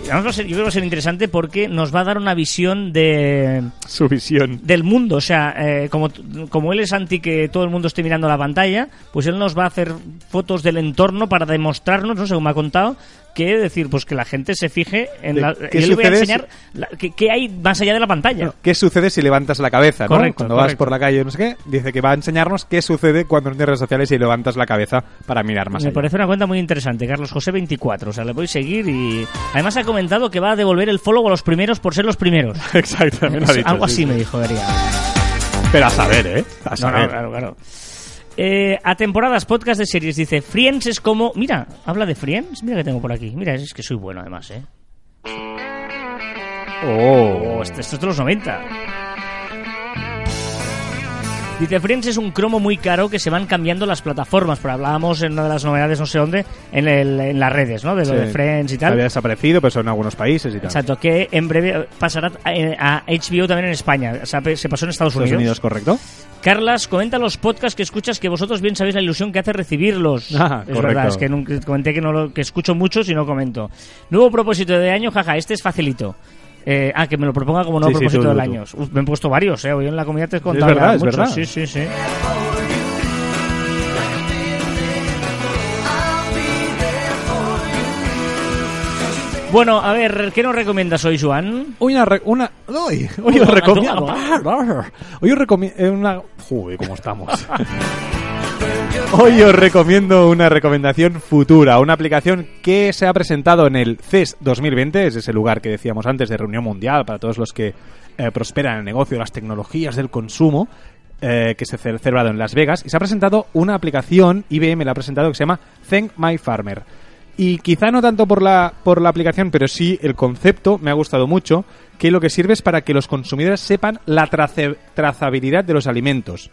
Y además va a ser- yo creo que va a ser interesante porque nos va a dar una visión de Su visión. del mundo. O sea, eh, como, como él es anti que todo el mundo esté mirando la pantalla, pues él nos va a hacer fotos del entorno para demostrarnos, no sé me ha contado, que decir, pues que la gente se fije en la. qué yo le voy a enseñar la- qué, hay más allá de la pantalla. ¿Qué sucede si levantas la cabeza? ¿no? Correcto, Cuando vas por la calle, no sé qué, dice que va a enseñarnos qué sucede cuando no tienes redes sociales y levantas la cabeza para mirar más Me allá. parece una cuenta muy interesante, Carlos José 24. O sea, le voy a seguir y. Además ha comentado que va a devolver el follow a los primeros por ser los primeros. [LAUGHS] Exactamente. lo ha dicho, Algo sí, así sí. me dijo, vería. Pero a saber, ¿eh? A No, saber. no, claro, claro. Eh, a temporadas, podcast de series, dice Friends es como. Mira, habla de Friends. Mira que tengo por aquí. Mira, es que soy bueno además, ¿eh? Oh. Oh, esto, esto es de los 90. Dice, Friends es un cromo muy caro que se van cambiando las plataformas, pero hablábamos en una de las novedades, no sé dónde, en, el- en las redes, ¿no? De lo Sí. de Friends y tal. Había desaparecido, pero son en algunos países y tal. Exacto, que en breve pasará a, a HBO también en España. O sea, pe- se pasó en Estados, Estados Unidos, correcto. Carlas, comenta los podcasts que escuchas que vosotros bien sabéis la ilusión que hace recibirlos. Ah, es correcto. verdad, es que nunca, comenté que, no lo, que escucho muchos y no comento. Nuevo propósito de año, jaja, este es facilito. Eh, ah, que me lo proponga como nuevo Sí, sí, propósito tú, del tú, año. Uf, me he puesto varios, eh. Hoy en la comunidad te he contado verdad, ya es muchos. verdad. Sí, sí, sí. Bueno, a ver, ¿qué nos recomiendas hoy, Joan? Hoy una... una hoy, hoy Una- os recomiendo... una- Hoy os recomiendo una... Joder, ¿cómo estamos? [LAUGHS] Hoy os recomiendo una recomendación futura, una aplicación que se ha presentado en el CES 2020, es ese lugar que decíamos antes de reunión mundial para todos los que eh, prosperan en el negocio las tecnologías del consumo, eh, que se ha ce- celebrado en Las Vegas, y se ha presentado una aplicación, IBM la ha presentado, que se llama Thank My Farmer. Y quizá no tanto por la, por la aplicación, pero sí el concepto me ha gustado mucho, que lo que sirve es para que los consumidores sepan la trazabilidad de los alimentos.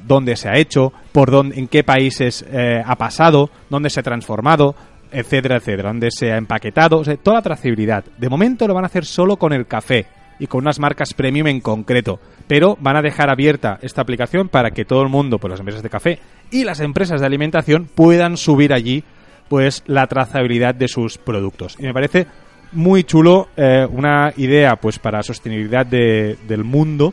Dónde se ha hecho, por dónde, en qué países eh, ha pasado, dónde se ha transformado, etcétera, etcétera, dónde se ha empaquetado, o toda la trazabilidad. De momento lo van a hacer solo con el café y con unas marcas premium en concreto, pero van a dejar abierta esta aplicación para que todo el mundo, pues las empresas de café y las empresas de alimentación puedan subir allí pues la trazabilidad de sus productos. Y me parece muy chulo eh, una idea pues para sostenibilidad de- del mundo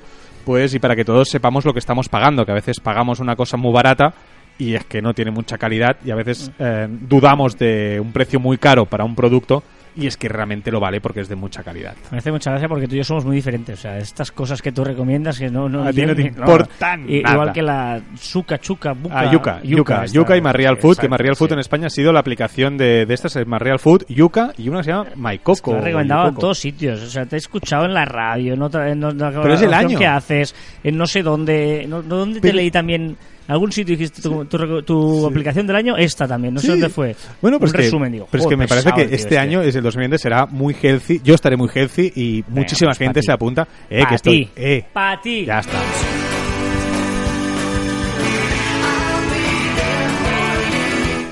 pues y para que todos sepamos lo que estamos pagando, que a veces pagamos una cosa muy barata y es que no tiene mucha calidad y a veces eh, dudamos de un precio muy caro para un producto y es que realmente lo vale porque es de mucha calidad. Me hace mucha gracia porque tú y yo somos muy diferentes. O sea, estas cosas que tú recomiendas que no... no A ti no te importan nada. Igual que la Zuka, Chuca, Buca... Ah, Yuka, esta- Yuka y Marreal Food, que Marreal Food sí. en España ha sido la aplicación de, de estas, es Marreal Food, Yuka y una que se llama MyCoco. Lo he recomendado en todos sitios. O sea, te he escuchado en la radio, en otra, en otra Pero es el año. que haces, en no sé dónde. No, ¿Dónde te leí también? Algún sitio dijiste tu, tu- tu aplicación del año, esta también. No sé Sí. dónde fue. Bueno, pues Un que, resumen, digo. pero es que me parece que tío, este año, es el 2020, será muy healthy. Yo estaré muy healthy y muchísima pues pa' gente ti. se apunta. Eh, Pa' que estoy. Eh, Pa' ti. ya está.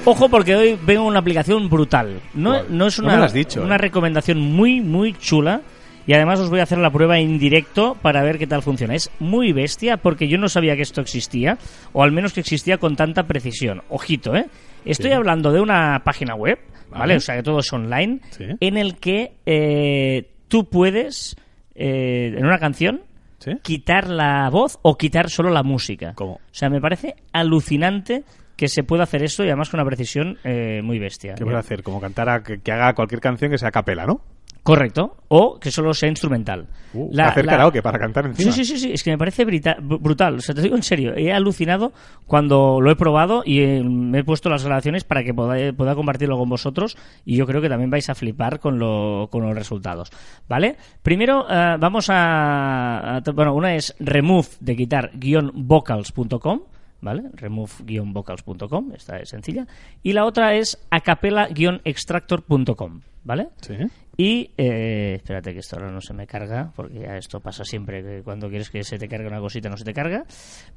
Ojo porque hoy vengo una aplicación brutal. No, no es No una, me lo has dicho, una eh. recomendación muy, muy chula. Y además os voy a hacer la prueba en directo para ver qué tal funciona. Es muy bestia porque yo no sabía que esto existía, o al menos que existía con tanta precisión. Ojito, ¿eh? Estoy Sí. hablando de una página web, ¿vale? Vale. O sea, que todo es online, Sí. en el que eh, tú puedes, eh, en una canción, ¿Sí? quitar la voz o quitar solo la música. ¿Cómo? O sea, me parece alucinante que se pueda hacer esto y además con una precisión eh, muy bestia. ¿Qué puede hacer? Como cantar a, que, que haga cualquier canción que sea a capela, ¿no? Correcto. O que solo sea instrumental. Uh, hacer karaoke para cantar encima. Sí, sí, sí, sí. Es que me parece brita- brutal. O sea, te digo en serio. He alucinado cuando lo he probado y eh, me he puesto las grabaciones para que poda- pueda compartirlo con vosotros. Y yo creo que también vais a flipar con, lo, con los resultados. ¿Vale? Primero, eh, vamos a, a- Bueno, una es remove de guitar-vocals.com. ¿Vale? Remove-vocals.com. Esta es sencilla. Y la otra es acapella-extractor.com. ¿Vale? Sí. Y eh, espérate que esto ahora no se me carga, porque ya esto pasa siempre, que cuando quieres que se te cargue una cosita no se te carga.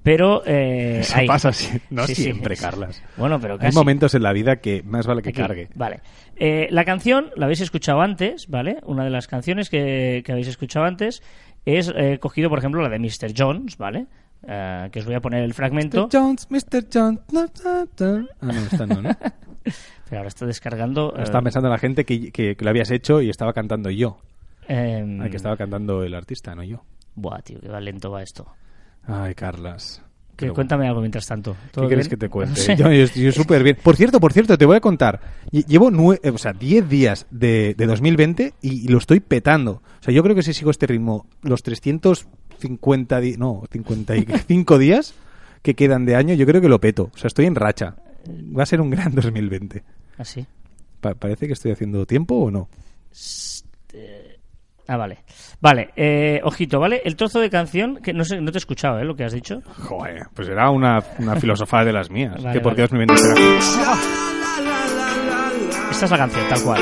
Pero eh, [LAUGHS] Eso ahí. pasa así. No Sí, sí. siempre, Carlas. Bueno, pero Hay casi. momentos en la vida que más vale que Aquí. cargue. Vale. Eh, la canción la habéis escuchado antes, ¿vale? Una de las canciones que, que habéis escuchado antes es eh, cogido, por ejemplo, la de Mr. Jones, ¿vale? Eh, que os voy a poner el fragmento. Jones, Mr. Jones. na, na. Ah, no, está no, ¿no? [LAUGHS] Ahora está descargando. eh, Estaba pensando en la gente que, que- que lo habías hecho y estaba cantando yo. em, Ay, que estaba cantando el artista, no yo. Buah, tío, qué va lento va esto. Ay, Carlas. Que, cuéntame algo mientras tanto. ¿Qué ¿Todo quieres que te cuente? [LAUGHS] No sé. Yo, estoy súper bien. Por cierto, por cierto, te voy a contar. Lle- Llevo eh, o sea, 10 días de, de 2020 y, y lo estoy petando. O sea, yo creo que si sigo este ritmo, los 350 di- no, 55 [LAUGHS] días que quedan de año, yo creo que lo peto. O sea, estoy en racha. Va a ser un gran [LAUGHS] 2020. Así. Pa- ¿Parece que estoy haciendo tiempo o no? Ah, vale. Vale, eh, ojito, ¿vale? El trozo de canción, que no sé, no te he escuchado, ¿eh? Lo que has dicho. Joder, pues era una, una filosofía de las mías. [LAUGHS] Vale, que por qué vale. 2020 será- Esta es la canción, tal cual.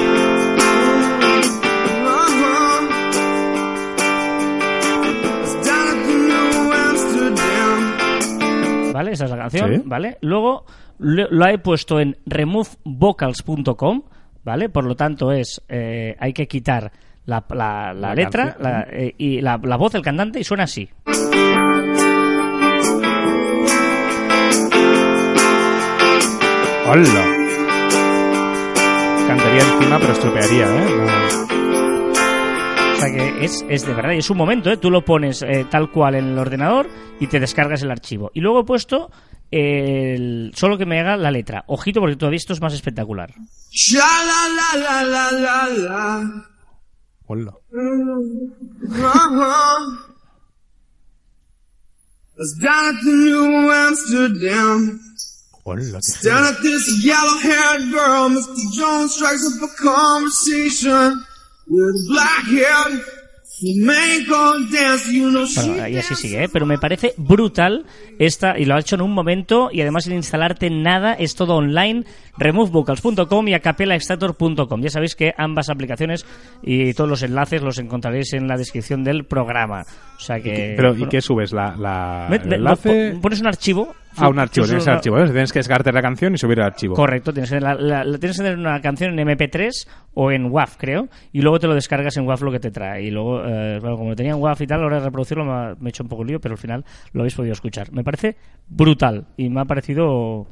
¿Vale? Esa es la canción, Sí. ¿vale? Luego lo, lo he puesto en removevocals.com, ¿vale? Por lo tanto es, eh, hay que quitar la, la- la La letra la- eh, y la, la voz del cantante y suena así. ¡Hola! Cantaría encima, pero estropearía, ¿eh? No. O sea que es, es de verdad, y es un momento, ¿eh? Tú lo pones eh, tal cual en el ordenador y te descargas el archivo. Y luego he puesto el, solo que me haga la letra. Ojito porque todavía esto es más espectacular. Hola. Down at the New Amsterdam. Hola, qué Bueno, y así sigue, ¿eh? pero me parece brutal esta, y lo ha hecho en un momento, y además sin instalarte nada, es todo online, removevocals.com y acapelaextractor.com. Ya sabéis que ambas aplicaciones y todos los enlaces los encontraréis en la descripción del programa. O sea que... Pero, ¿y qué subes? ¿La, la, me- el me- enlace? pon- pones un archivo. Ah, un archivo, tienes el archivo, ¿eh? Tienes que descargarte la canción y subir el archivo. Correcto, tienes que, la, la- la- tienes que tener una canción en MP3 o en WAV, creo, y luego te lo descargas en WAV lo que te trae. Y luego, eh, bueno, como lo tenía en WAV y tal, ahora de reproducirlo me ha, me he hecho un poco lío, pero al final lo habéis podido escuchar. Me parece brutal y me ha parecido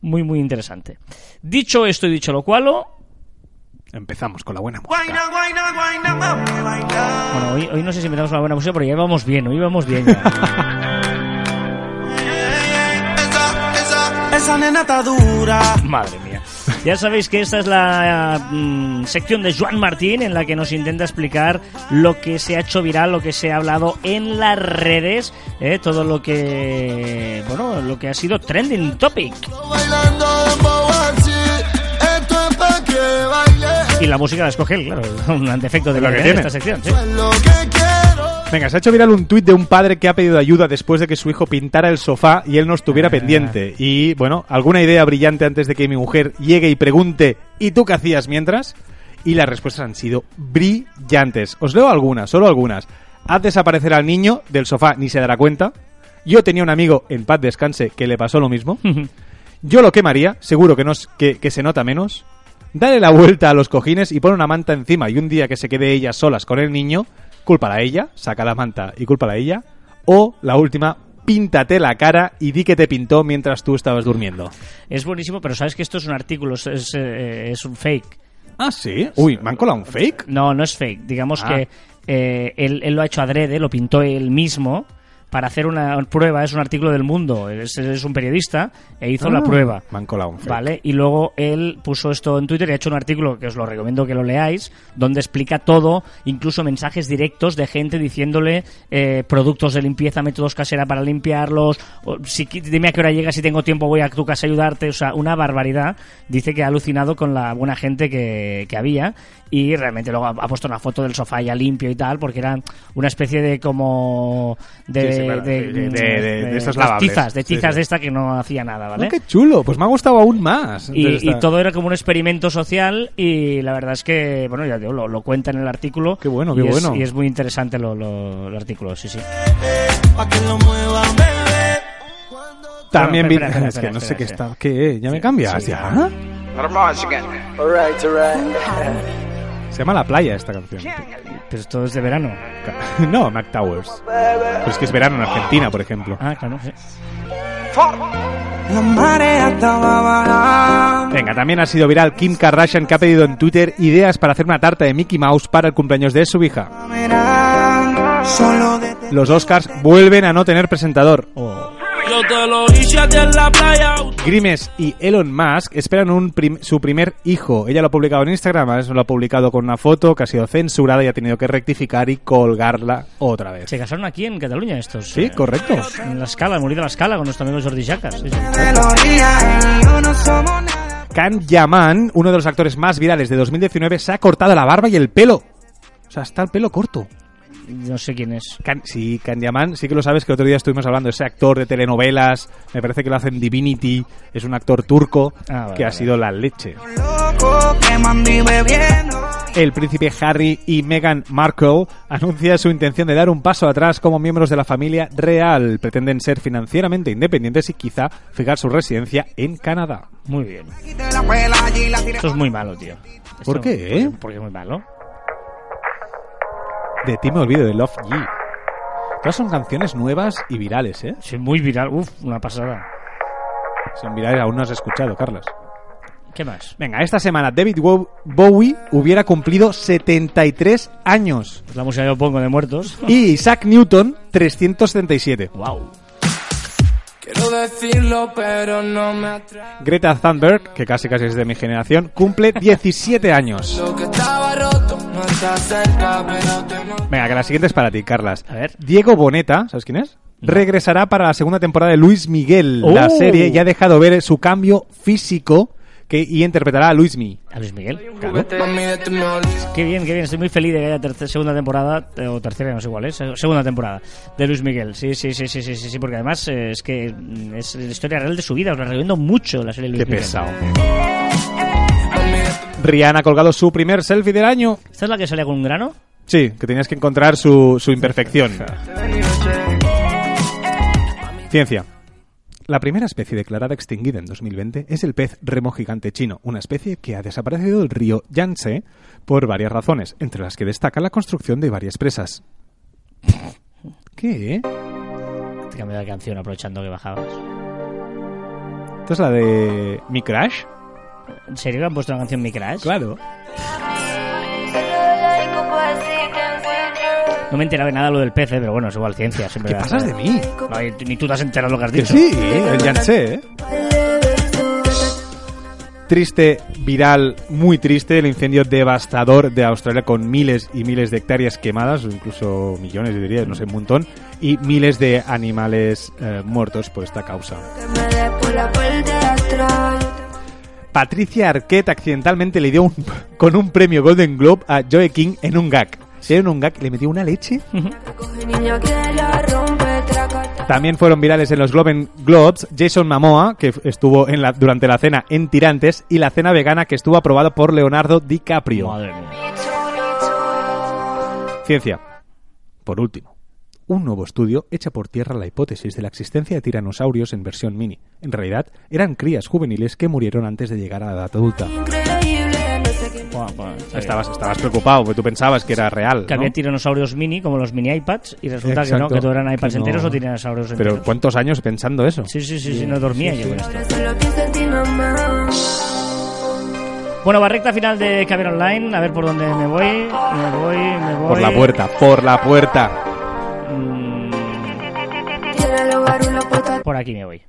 muy, muy interesante. Dicho esto y dicho lo cual, Empezamos con la buena música. Guayna, guayna, guayna, mami, guayna. bueno, hoy, hoy no sé si metemos una buena música, pero ya vamos bien, hoy vamos bien. ya. [LAUGHS] esa, esa nena está dura. Madre mía. Ya sabéis que esta es la mm, sección de Joan Martín en la que nos intenta explicar lo que se ha hecho viral, lo que se ha hablado en las redes, eh, todo lo que, bueno, lo que ha sido trending topic. Y la música la escoge él, claro, [LAUGHS] un defecto de lo la que que tiene. esta sección. sí. Venga, se ha hecho viral un tuit de un padre que ha pedido ayuda después de que su hijo pintara el sofá y él no estuviera Ah. pendiente. Y, bueno, alguna idea brillante antes de que mi mujer llegue y pregunte ¿y tú qué hacías mientras? Y las respuestas han sido brillantes. Os leo algunas, solo algunas. Haz desaparecer al niño del sofá, ni se dará cuenta. Yo tenía un amigo en paz descanse que le pasó lo mismo. [LAUGHS] Yo lo quemaría, seguro que, no, que, que se nota menos. Dale la vuelta a los cojines y pon una manta encima y un día que se quede ella solas con el niño, cúlpala a ella, saca la manta y cúlpala a ella. O la última, píntate la cara y di que te pintó mientras tú estabas durmiendo. Es buenísimo, pero sabes que esto es un artículo, es, es, eh, es un fake. Ah, sí. Uy, ¿me han colado un fake? No, no es fake. Digamos Ah. que eh, él, él lo ha hecho adrede, lo pintó él mismo para hacer una prueba. Es un artículo del Mundo. Es, es un periodista e hizo la Ah, prueba. Me han colado. Vale, y luego él puso esto en Twitter y ha hecho un artículo que os lo recomiendo que lo leáis, donde explica todo, incluso mensajes directos de gente diciéndole eh, productos de limpieza, métodos casera para limpiarlos, o, si, dime a qué hora llegas, si tengo tiempo voy a tu casa a ayudarte, o sea, una barbaridad. Dice que ha alucinado con la buena gente que, que había y realmente luego ha, ha puesto una foto del sofá ya limpio y tal, porque era una especie de como de, Sí, de, estos lavables. tizas, de Sí, tizas sí. de esta que no hacía nada, ¿vale? Oh, qué chulo. Pues me ha gustado aún más. Y, esta- y todo era como un experimento social y la verdad es que, bueno, ya digo, lo, lo cuenta en el artículo. Qué bueno, y qué es- bueno. Y es muy interesante lo, lo- el artículo, sí, sí. También. Espera, espera, [LAUGHS] es que no sé qué está... ¿Qué? ¿Ya me cambias? ¿Ya? Se llama La Playa esta canción. Pero esto es de verano. [LAUGHS] no, Mac Towers. Pero es que es verano en Argentina, por ejemplo. Ah, claro, sí. La marea estaba bajando. Venga, también ha sido viral Kim Kardashian que ha pedido en Twitter ideas para hacer una tarta de Mickey Mouse para el cumpleaños de su hija. Los Oscars vuelven a no tener presentador. Yo te lo hice en la playa. Grimes y Elon Musk esperan un prim- su primer hijo. Ella lo ha publicado en Instagram, eso lo ha publicado con una foto que ha sido censurada y ha tenido que rectificar y colgarla otra vez. Se casaron aquí en Cataluña estos. Sí, eh, correcto. En la escala, morir de la escala con nuestro amigo Jordi Jacas. sí. Can Yaman, uno de los actores más virales de 2019, se ha cortado la barba y el pelo. O sea, está el pelo corto. No sé quién es. Can- sí, Candyman, sí que lo sabes que el otro día estuvimos hablando de ese actor de telenovelas, me parece que lo hace en Divinity, es un actor turco Ah, vale, que ha vale. sido la leche. El príncipe Harry y Meghan Markle anuncian su intención de dar un paso atrás como miembros de la familia real. Pretenden ser financieramente independientes y quizá fijar su residencia en Canadá. Muy bien. Esto es muy malo, tío. ¿Por Esto- qué, eh? Porque, porque es muy malo. De ti me olvido de Love G. Todas son canciones nuevas y virales, ¿eh? Sí, muy viral. Uf, una pasada. Son virales, aún no has escuchado, Carlos. ¿Qué más? Venga, esta semana David Bowie hubiera cumplido 73 años Pues la música yo pongo de muertos. y Isaac Newton 377. wow. Quiero decirlo, pero no me atrae. Greta Thunberg, que casi casi es de mi generación, cumple 17 años. Lo que estaba roto no está cerca, pero te mo- Venga, que la siguiente es para ti, Carlas. A ver. Diego Boneta, ¿sabes quién es? Regresará para la segunda temporada de Luis Miguel, la Oh. serie, y ha dejado ver su cambio físico que, y interpretará a Luismi. A Luis Miguel. Olvides. Qué bien, qué bien. Estoy muy feliz de que haya tercera, segunda temporada, eh, o tercera, no sé igual, ¿eh? Se- Segunda temporada de Luis Miguel. Sí, sí, sí, sí, sí, sí, sí, porque además eh, es que mm, es la historia real de su vida. Os la recomiendo mucho la serie de Luis Qué Miguel. pesado. Rihanna ha colgado su primer selfie del año. ¿Esta es la que salía con un grano? Sí, que tenías que encontrar su, su imperfección. Ciencia. La primera especie declarada extinguida en 2020 es el pez remo gigante chino, una especie que ha desaparecido del río Yangtze por varias razones, entre las que destaca la construcción de varias presas. [LAUGHS] ¿Qué? Te cambio de canción aprovechando que bajabas. ¿Esto es la de Mi Crash? ¿En serio que han puesto una canción Mi Crash? Claro. No me he enterado de nada lo del pez, eh, pero bueno, es igual ciencia. Siempre ¿Qué pasas de mí? No, ni tú te has enterado lo que has Que dicho. sí, el Yangtze, ¿eh? Triste, viral, muy triste, el incendio devastador de Australia con miles y miles de hectáreas quemadas, o incluso millones, yo diría, no sé, un montón, y miles de animales eh, muertos por esta causa. Patricia Arquette accidentalmente le dio un, [LAUGHS] con un premio Golden Globe a Joe King en un gag. En un gag, le metió una leche. También fueron virales en los Globen Globes Jason Momoa, que estuvo en la, durante la cena en Tirantes, y la cena vegana que estuvo aprobada por Leonardo DiCaprio. Madre mía. Ciencia. Por último, un nuevo estudio echa por tierra la hipótesis de la existencia de tiranosaurios en versión mini. En realidad, eran crías juveniles que murieron antes de llegar a la edad adulta. Buah, buah. Estabas, estabas preocupado porque tú pensabas que era real. Que ¿no? había tiranosaurios mini, como los mini iPads, y resulta que no, que todo eran iPads no. enteros o tiranosaurios enteros. Pero ¿cuántos años pensando eso? Sí, sí, sí, sí, no dormía yo con esto. Bueno, va recta final de Caber Online, a ver por dónde me voy, me voy, me voy. Por la puerta, por la puerta. Mm, una puerta por aquí me voy.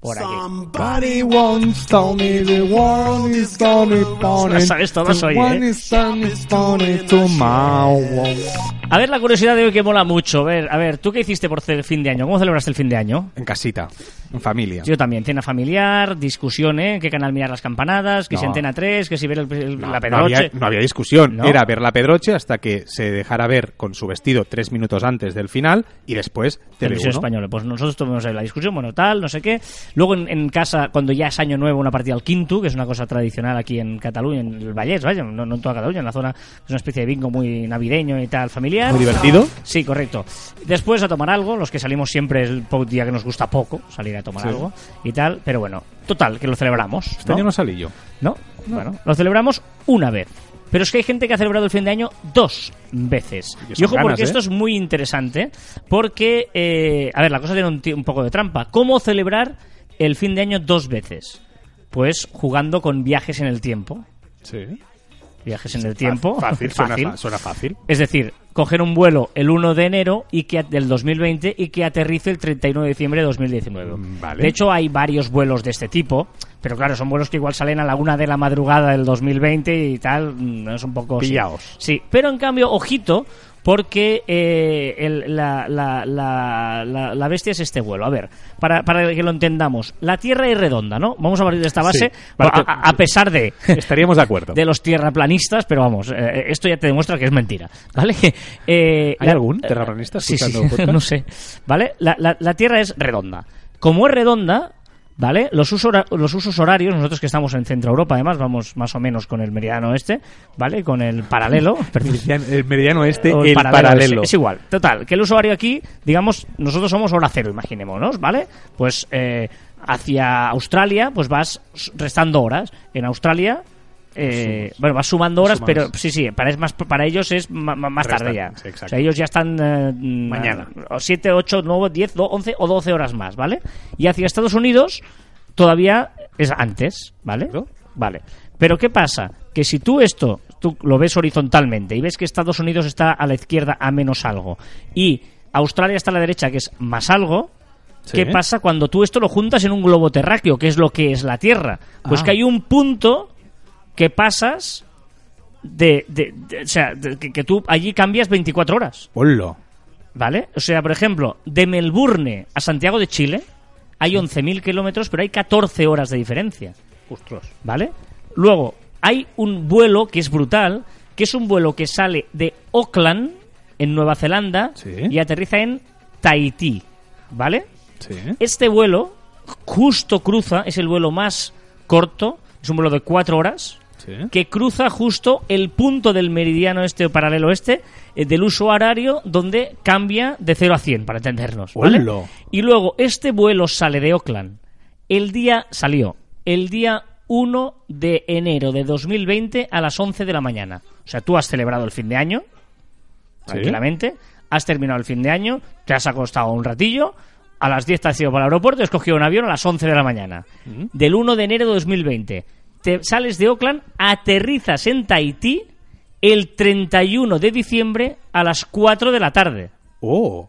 Por aquí. Somebody once told me the world is gonna sabes todas hoy, ¿eh? A ver, la curiosidad de hoy que mola mucho. A ver, a ver, ¿tú qué hiciste por el fin de año? ¿Cómo celebraste el fin de año? En casita, en familia. Yo también, cena familiar, discusión, ¿eh? ¿Qué canal mirar las campanadas? Que si No. Antena 3, que si ver el- el- No, la no Pedroche. había, no había discusión. ¿No? Era ver la Pedroche hasta que se dejara ver con su vestido tres minutos antes del final y después Televisión TV1. española. Pues nosotros tuvimos la discusión, bueno, tal, no sé qué. Luego en, en casa, cuando ya es año nuevo, una partida al quinto, que es una cosa tradicional aquí en Cataluña, en el Vallès, vaya, no, no en toda Cataluña, en la zona, es una especie de bingo muy navideño y tal, familiar. Muy divertido. Sí, correcto. Después a tomar algo, los que salimos siempre es el día que nos gusta poco, salir a tomar Sí. algo y tal, pero bueno, total, que lo celebramos. Este ¿no? año no salí yo. ¿No? Bueno, lo celebramos una vez. Pero es que hay gente que ha celebrado el fin de año dos veces. Y Y, ojo, ganas, porque ¿eh? esto es muy interesante. Porque, eh, a ver, la cosa tiene un, un poco de trampa. ¿Cómo celebrar el fin de año dos veces? Pues jugando con viajes en el tiempo. Sí. Viajes en el tiempo. Fácil, Suena, fa- suena fácil. Es decir, coger un vuelo el 1 de enero y que del 2020 y que aterrice el 31 de diciembre de 2019. Mm, vale. De hecho, hay varios vuelos de este tipo, pero claro, son vuelos que igual salen a la una de la madrugada del 2020 y tal, mm, es un poco... sí. Pillaos. Sí, pero en cambio, ojito, porque eh, el- la, la- la- la- la bestia es este vuelo. A ver, para, para que lo entendamos, la Tierra es redonda, ¿no? Vamos a partir de esta base, Sí, a, pesar de... [LAUGHS] Estaríamos de acuerdo. de los tierraplanistas, pero vamos, eh, esto ya te demuestra que es mentira, ¿vale? [LAUGHS] Eh, ¿Hay la- algún terraplanista Sí, sí, escuchando [LAUGHS] podcast? no sé, ¿vale? La, la- la Tierra es redonda. Como es redonda, ¿vale? Los, usos los usos horarios, nosotros que estamos en Centro Europa, además, vamos más o menos con el meridiano este, ¿vale? Con el paralelo. [LAUGHS] El meridiano este, el, paralelo. Es, es igual, total. Que el uso horario aquí, digamos, nosotros somos hora cero, imaginémonos, ¿vale? Pues eh, hacia Australia, pues vas restando horas. En Australia, eh, bueno, vas sumando horas, pero sí, sí, para, es más, para ellos es ma- ma- más Restan, tarde ya. sí, o sea, ellos ya están eh, Mañana. 7, 8, 9, 10, 11 o 12 horas más, ¿vale? Y hacia Estados Unidos todavía es antes, ¿vale? Vale. Pero ¿qué pasa? Que si tú esto, tú lo ves horizontalmente y ves que Estados Unidos está a la izquierda a menos algo y Australia está a la derecha que es más algo, Sí. ¿qué pasa cuando tú esto lo juntas en un globo terráqueo, que es lo que es la Tierra? Pues Ah. que hay un punto que pasas de... de- de- o sea, de- que, que tú allí cambias 24 horas. Hola. ¿Vale? O sea, por ejemplo, de Melbourne a Santiago de Chile hay 11.000 kilómetros, pero hay 14 horas de diferencia. ¿Vale? Luego, hay un vuelo que es brutal, que es un vuelo que sale de Auckland, en Nueva Zelanda, Sí. y aterriza en Tahití. ¿Vale? Sí. Este vuelo justo cruza, es el vuelo más corto, es un vuelo de 4 horas, Sí. que cruza justo el punto del meridiano este o paralelo este eh, del uso horario donde cambia de 0 a 100, para entendernos. ¿vale? Y luego este vuelo sale de Auckland. El día salió, el día 1 de enero de 2020 a las 11 de la mañana. O sea, tú has celebrado el fin de año, Sí. tranquilamente, has terminado el fin de año, te has acostado un ratillo, a las 10 te has ido para el aeropuerto y has cogido un avión a las 11 de la mañana. Del 1 de enero de 2020. Te sales de Auckland, aterrizas en Tahití el 31 de diciembre a las 4 de la tarde. Oh,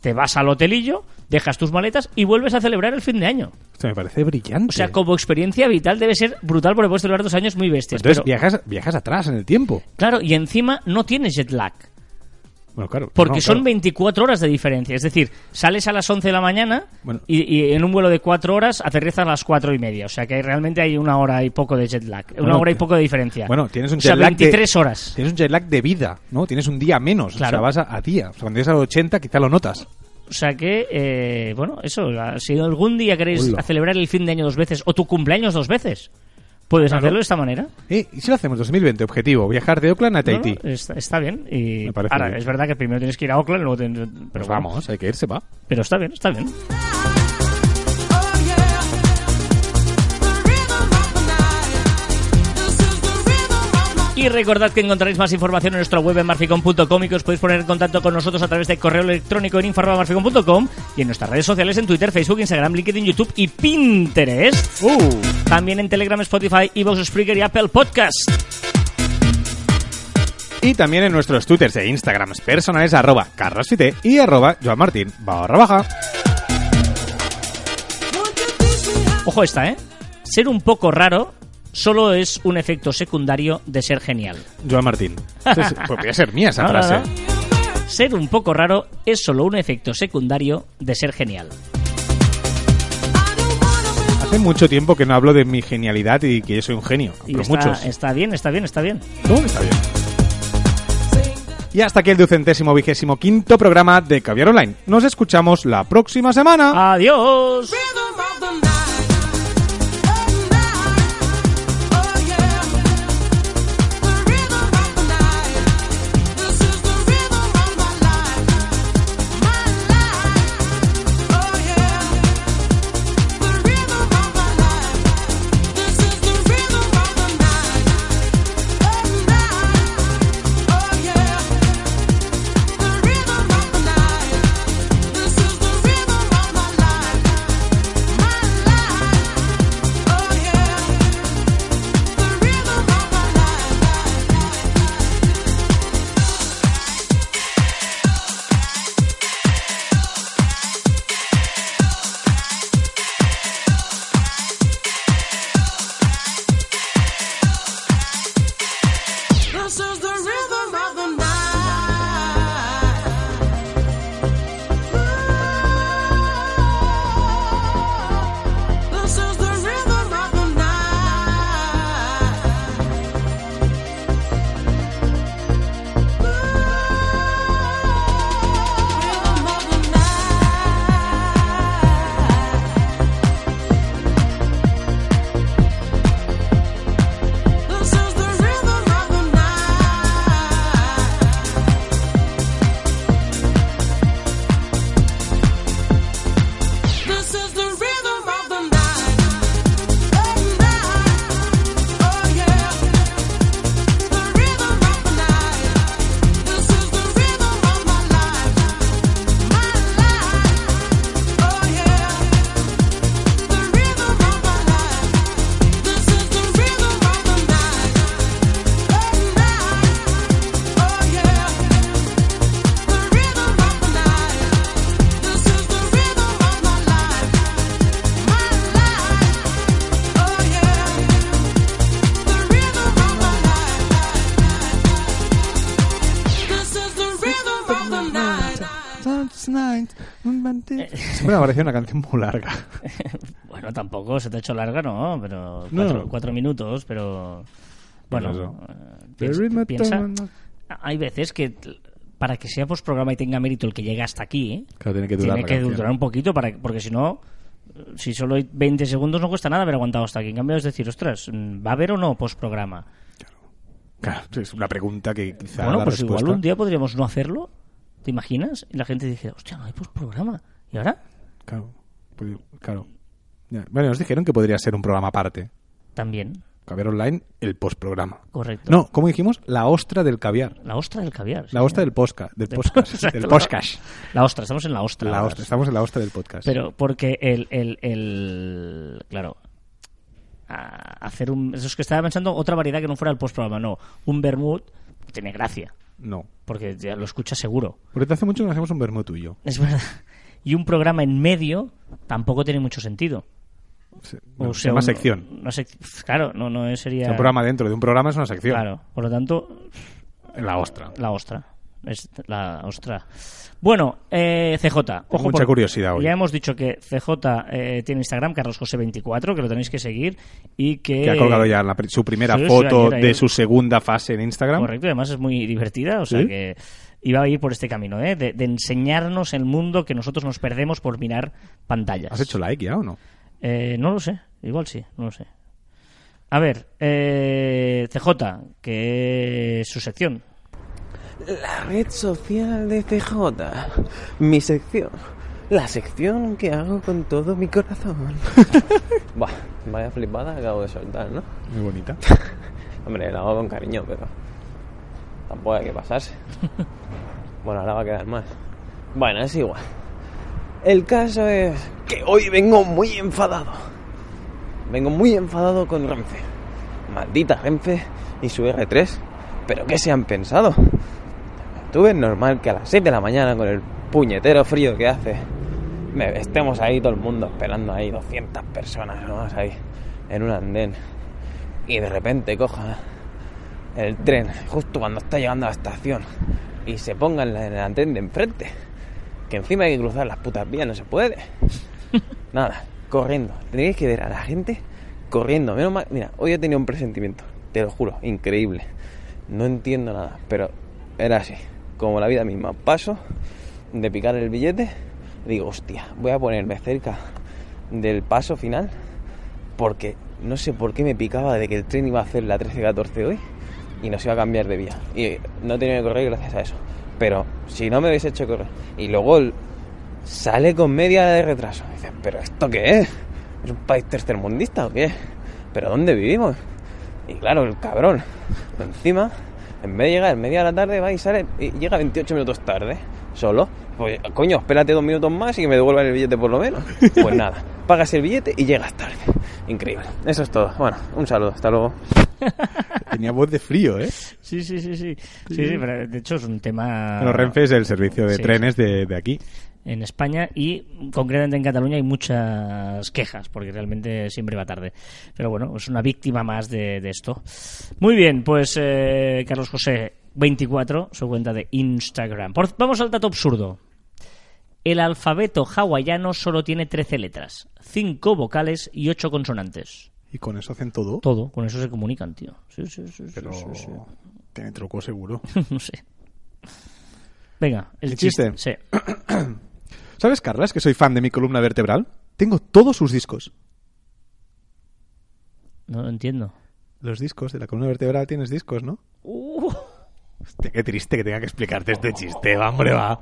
Te vas al hotelillo, dejas tus maletas y vuelves a celebrar el fin de año. esto me parece brillante. O sea, como experiencia vital debe ser brutal porque puedes celebrar dos años muy bestias. Entonces pero- viajas, viajas atrás en el tiempo. claro, y encima no tienes jet lag. Bueno, claro. Porque no, son claro. 24 horas de diferencia. Es decir, sales a las 11 de la mañana Bueno. y, y en un vuelo de 4 horas aterrizas a las 4 y media. O sea que realmente hay una hora y poco de jet lag. Una Bueno, hora y poco de diferencia. Bueno, tienes un o sea, jet lag de- 23 horas. Tienes un jet lag de vida, ¿no? Tienes un día menos. Claro. O sea, vas a, a día. O sea, cuando llegas a los 80 quizá lo notas. O sea que, eh, bueno, eso. Si algún día queréis celebrar el fin de año dos veces o tu cumpleaños dos veces, puedes Claro. hacerlo de esta manera. Eh, ¿Y si lo hacemos 2020? Objetivo, viajar de Auckland a ¿no? Tahití. Está, está bien. Y ahora, bien. es verdad que primero tienes que ir a Auckland, luego tienes- pero Pues vamos, hay que irse, va. Pero está bien, está bien. Y recordad que encontraréis más información en nuestra web en marficon.com y que os podéis poner en contacto con nosotros a través de correo electrónico en info.marficon.com y en nuestras redes sociales en Twitter, Facebook, Instagram, LinkedIn, YouTube y Pinterest. Uh. También en Telegram, Spotify, Evox, Spreaker y Apple Podcast. Y también en nuestros twitters e instagrams personales arroba carrasfite y arroba joanmartin barra baja. Ojo esta, ¿eh? Ser un poco raro solo es un efecto secundario de ser genial. Joan Martín. Entonces, pues podría ser mía esa [LAUGHS] No, no, frase. no. Ser un poco raro es solo un efecto secundario de ser genial. Hace mucho tiempo que no hablo de mi genialidad y que yo soy un genio. Y Pero está, muchos. está bien, está bien, está bien. ¿Cómo que está bien? Y hasta aquí el ducentésimo vigésimo quinto programa de Caviar Online. Nos escuchamos la próxima semana. Adiós. Me una canción muy larga. [LAUGHS] Bueno, tampoco se te ha hecho larga, no, pero No. cuatro, minutos, pero bueno, eh, piensa, hay veces que para que sea programa y tenga mérito el que llega hasta aquí, ¿eh? Claro, tiene que durar tiene la que canción. durar un poquito para porque si no si solo hay 20 segundos no cuesta nada haber aguantado hasta aquí. En cambio es decir, ostras, mm, ¿va a haber o no postprograma? Claro, es una pregunta que quizá Bueno, la pues respuesta... igual un día podríamos no hacerlo. ¿Te imaginas? Y la gente dice, hostia, no hay postprograma. ¿Y ahora? Claro, pues, claro. Ya. Bueno, nos dijeron que podría ser un programa aparte. También, Caviar Online, el postprograma. correcto. No, ¿cómo dijimos? La ostra del caviar. La ostra del caviar. sí, La ostra del podcast. Del podcast. Del la- podcast. La ostra, estamos en la ostra. La ostra. Estamos en la ostra del podcast. Pero porque el, el, el claro, a- hacer un... Eso es que estaba pensando otra variedad que no fuera el postprograma, no. Un vermut tiene gracia, No. porque ya lo escuchas seguro. Porque te hace mucho que no hacemos un vermut tuyo. Es verdad. Y un programa en medio tampoco tiene mucho sentido. Se, O no, se sea, llama un- sección. una sec- claro, no, no sería... O sea, un programa dentro de un programa es una sección. Claro, por lo tanto, La ostra. la ostra. Es la ostra. Bueno, eh, CJ. Ojo mucha por- curiosidad hoy. Ya hemos dicho que CJ eh, tiene Instagram, carlosjose24, que lo tenéis que seguir. Y que. Que ha colgado ya la su primera Sí, sí, foto ayer, ayer. de su segunda fase en Instagram. Correcto, y además es muy divertida, o sea ¿Sí? que iba a ir por este camino, ¿eh? de, de enseñarnos el mundo que nosotros nos perdemos por mirar pantallas. ¿Has hecho like ya o no? Eh, no lo sé, igual sí, no lo sé. A ver, eh, CJ, que es su sección. La red social de CJ. Mi sección. La sección que hago con todo mi corazón. [LAUGHS] Buah, vaya flipada acabo de soltar, ¿no? Muy bonita. [LAUGHS] Hombre, lo hago con cariño, pero tampoco hay que pasarse. [LAUGHS] Bueno, ahora va a quedar más. Bueno, es igual. El caso es que hoy vengo muy enfadado. Vengo muy enfadado con Renfe. Maldita Renfe y su R3. ¿Pero qué se han pensado? ¿Tú ves normal que a las 6 de la mañana con el puñetero frío que hace me- estemos ahí todo el mundo esperando ahí 200 personas nomás ahí en un andén y de repente coja el tren justo cuando está llegando a la estación y se ponga en, la- en el andén de enfrente que encima hay que cruzar las putas vías no se puede. [LAUGHS] Nada corriendo. Tenéis que ver a la gente corriendo. Menos mal mira hoy he tenido un presentimiento te lo juro increíble. No entiendo nada pero era así. Como la vida misma. Paso de picar el billete digo hostia voy a ponerme cerca del paso final porque no sé por qué me picaba de que el tren iba a hacer la 13-14 hoy y nos iba a cambiar de vía. Y no he tenido que correr gracias a eso. Pero si no me hubiese hecho correr. Y luego sale con media de retraso. Dices, ¿pero esto qué es? ¿Es un país tercermundista o qué? ¿Pero dónde vivimos? Y claro, el cabrón. Encima, en vez de llegar media de la tarde, va y sale y llega 28 minutos tarde. Solo. Pues, coño, espérate dos minutos más y que me devuelvan el billete por lo menos. [LAUGHS] Pues nada, pagas el billete y llegas tarde. Increíble. Eso es todo. Bueno, un saludo. Hasta luego. [LAUGHS] Tenía voz de frío, ¿eh? Sí, sí, sí, sí. Sí, sí, pero de hecho es un tema... Bueno, Renfe es el servicio de Sí, trenes de, de aquí. en España y concretamente en Cataluña hay muchas quejas porque realmente siempre va tarde. Pero bueno, es una víctima más de, de esto. Muy bien, pues eh, Carlos José 24, su cuenta de Instagram. Por- vamos al dato absurdo. El alfabeto hawaiano solo tiene 13 letras, 5 vocales y 8 consonantes. Y con eso hacen todo. Todo, con eso se comunican, tío. Sí, sí, sí, sí, Pero sí, sí. tiene truco seguro. [LAUGHS] no sé. Venga, el ¿El chiste. chiste? Sí. [CLEARS THROAT] ¿Sabes, Carlas, que soy fan de mi columna vertebral? Tengo todos sus discos. No lo entiendo. Los discos de la columna vertebral tienes discos, ¿no? Uh. Hostia, qué triste que tenga que explicarte este chiste, va, hombre, va.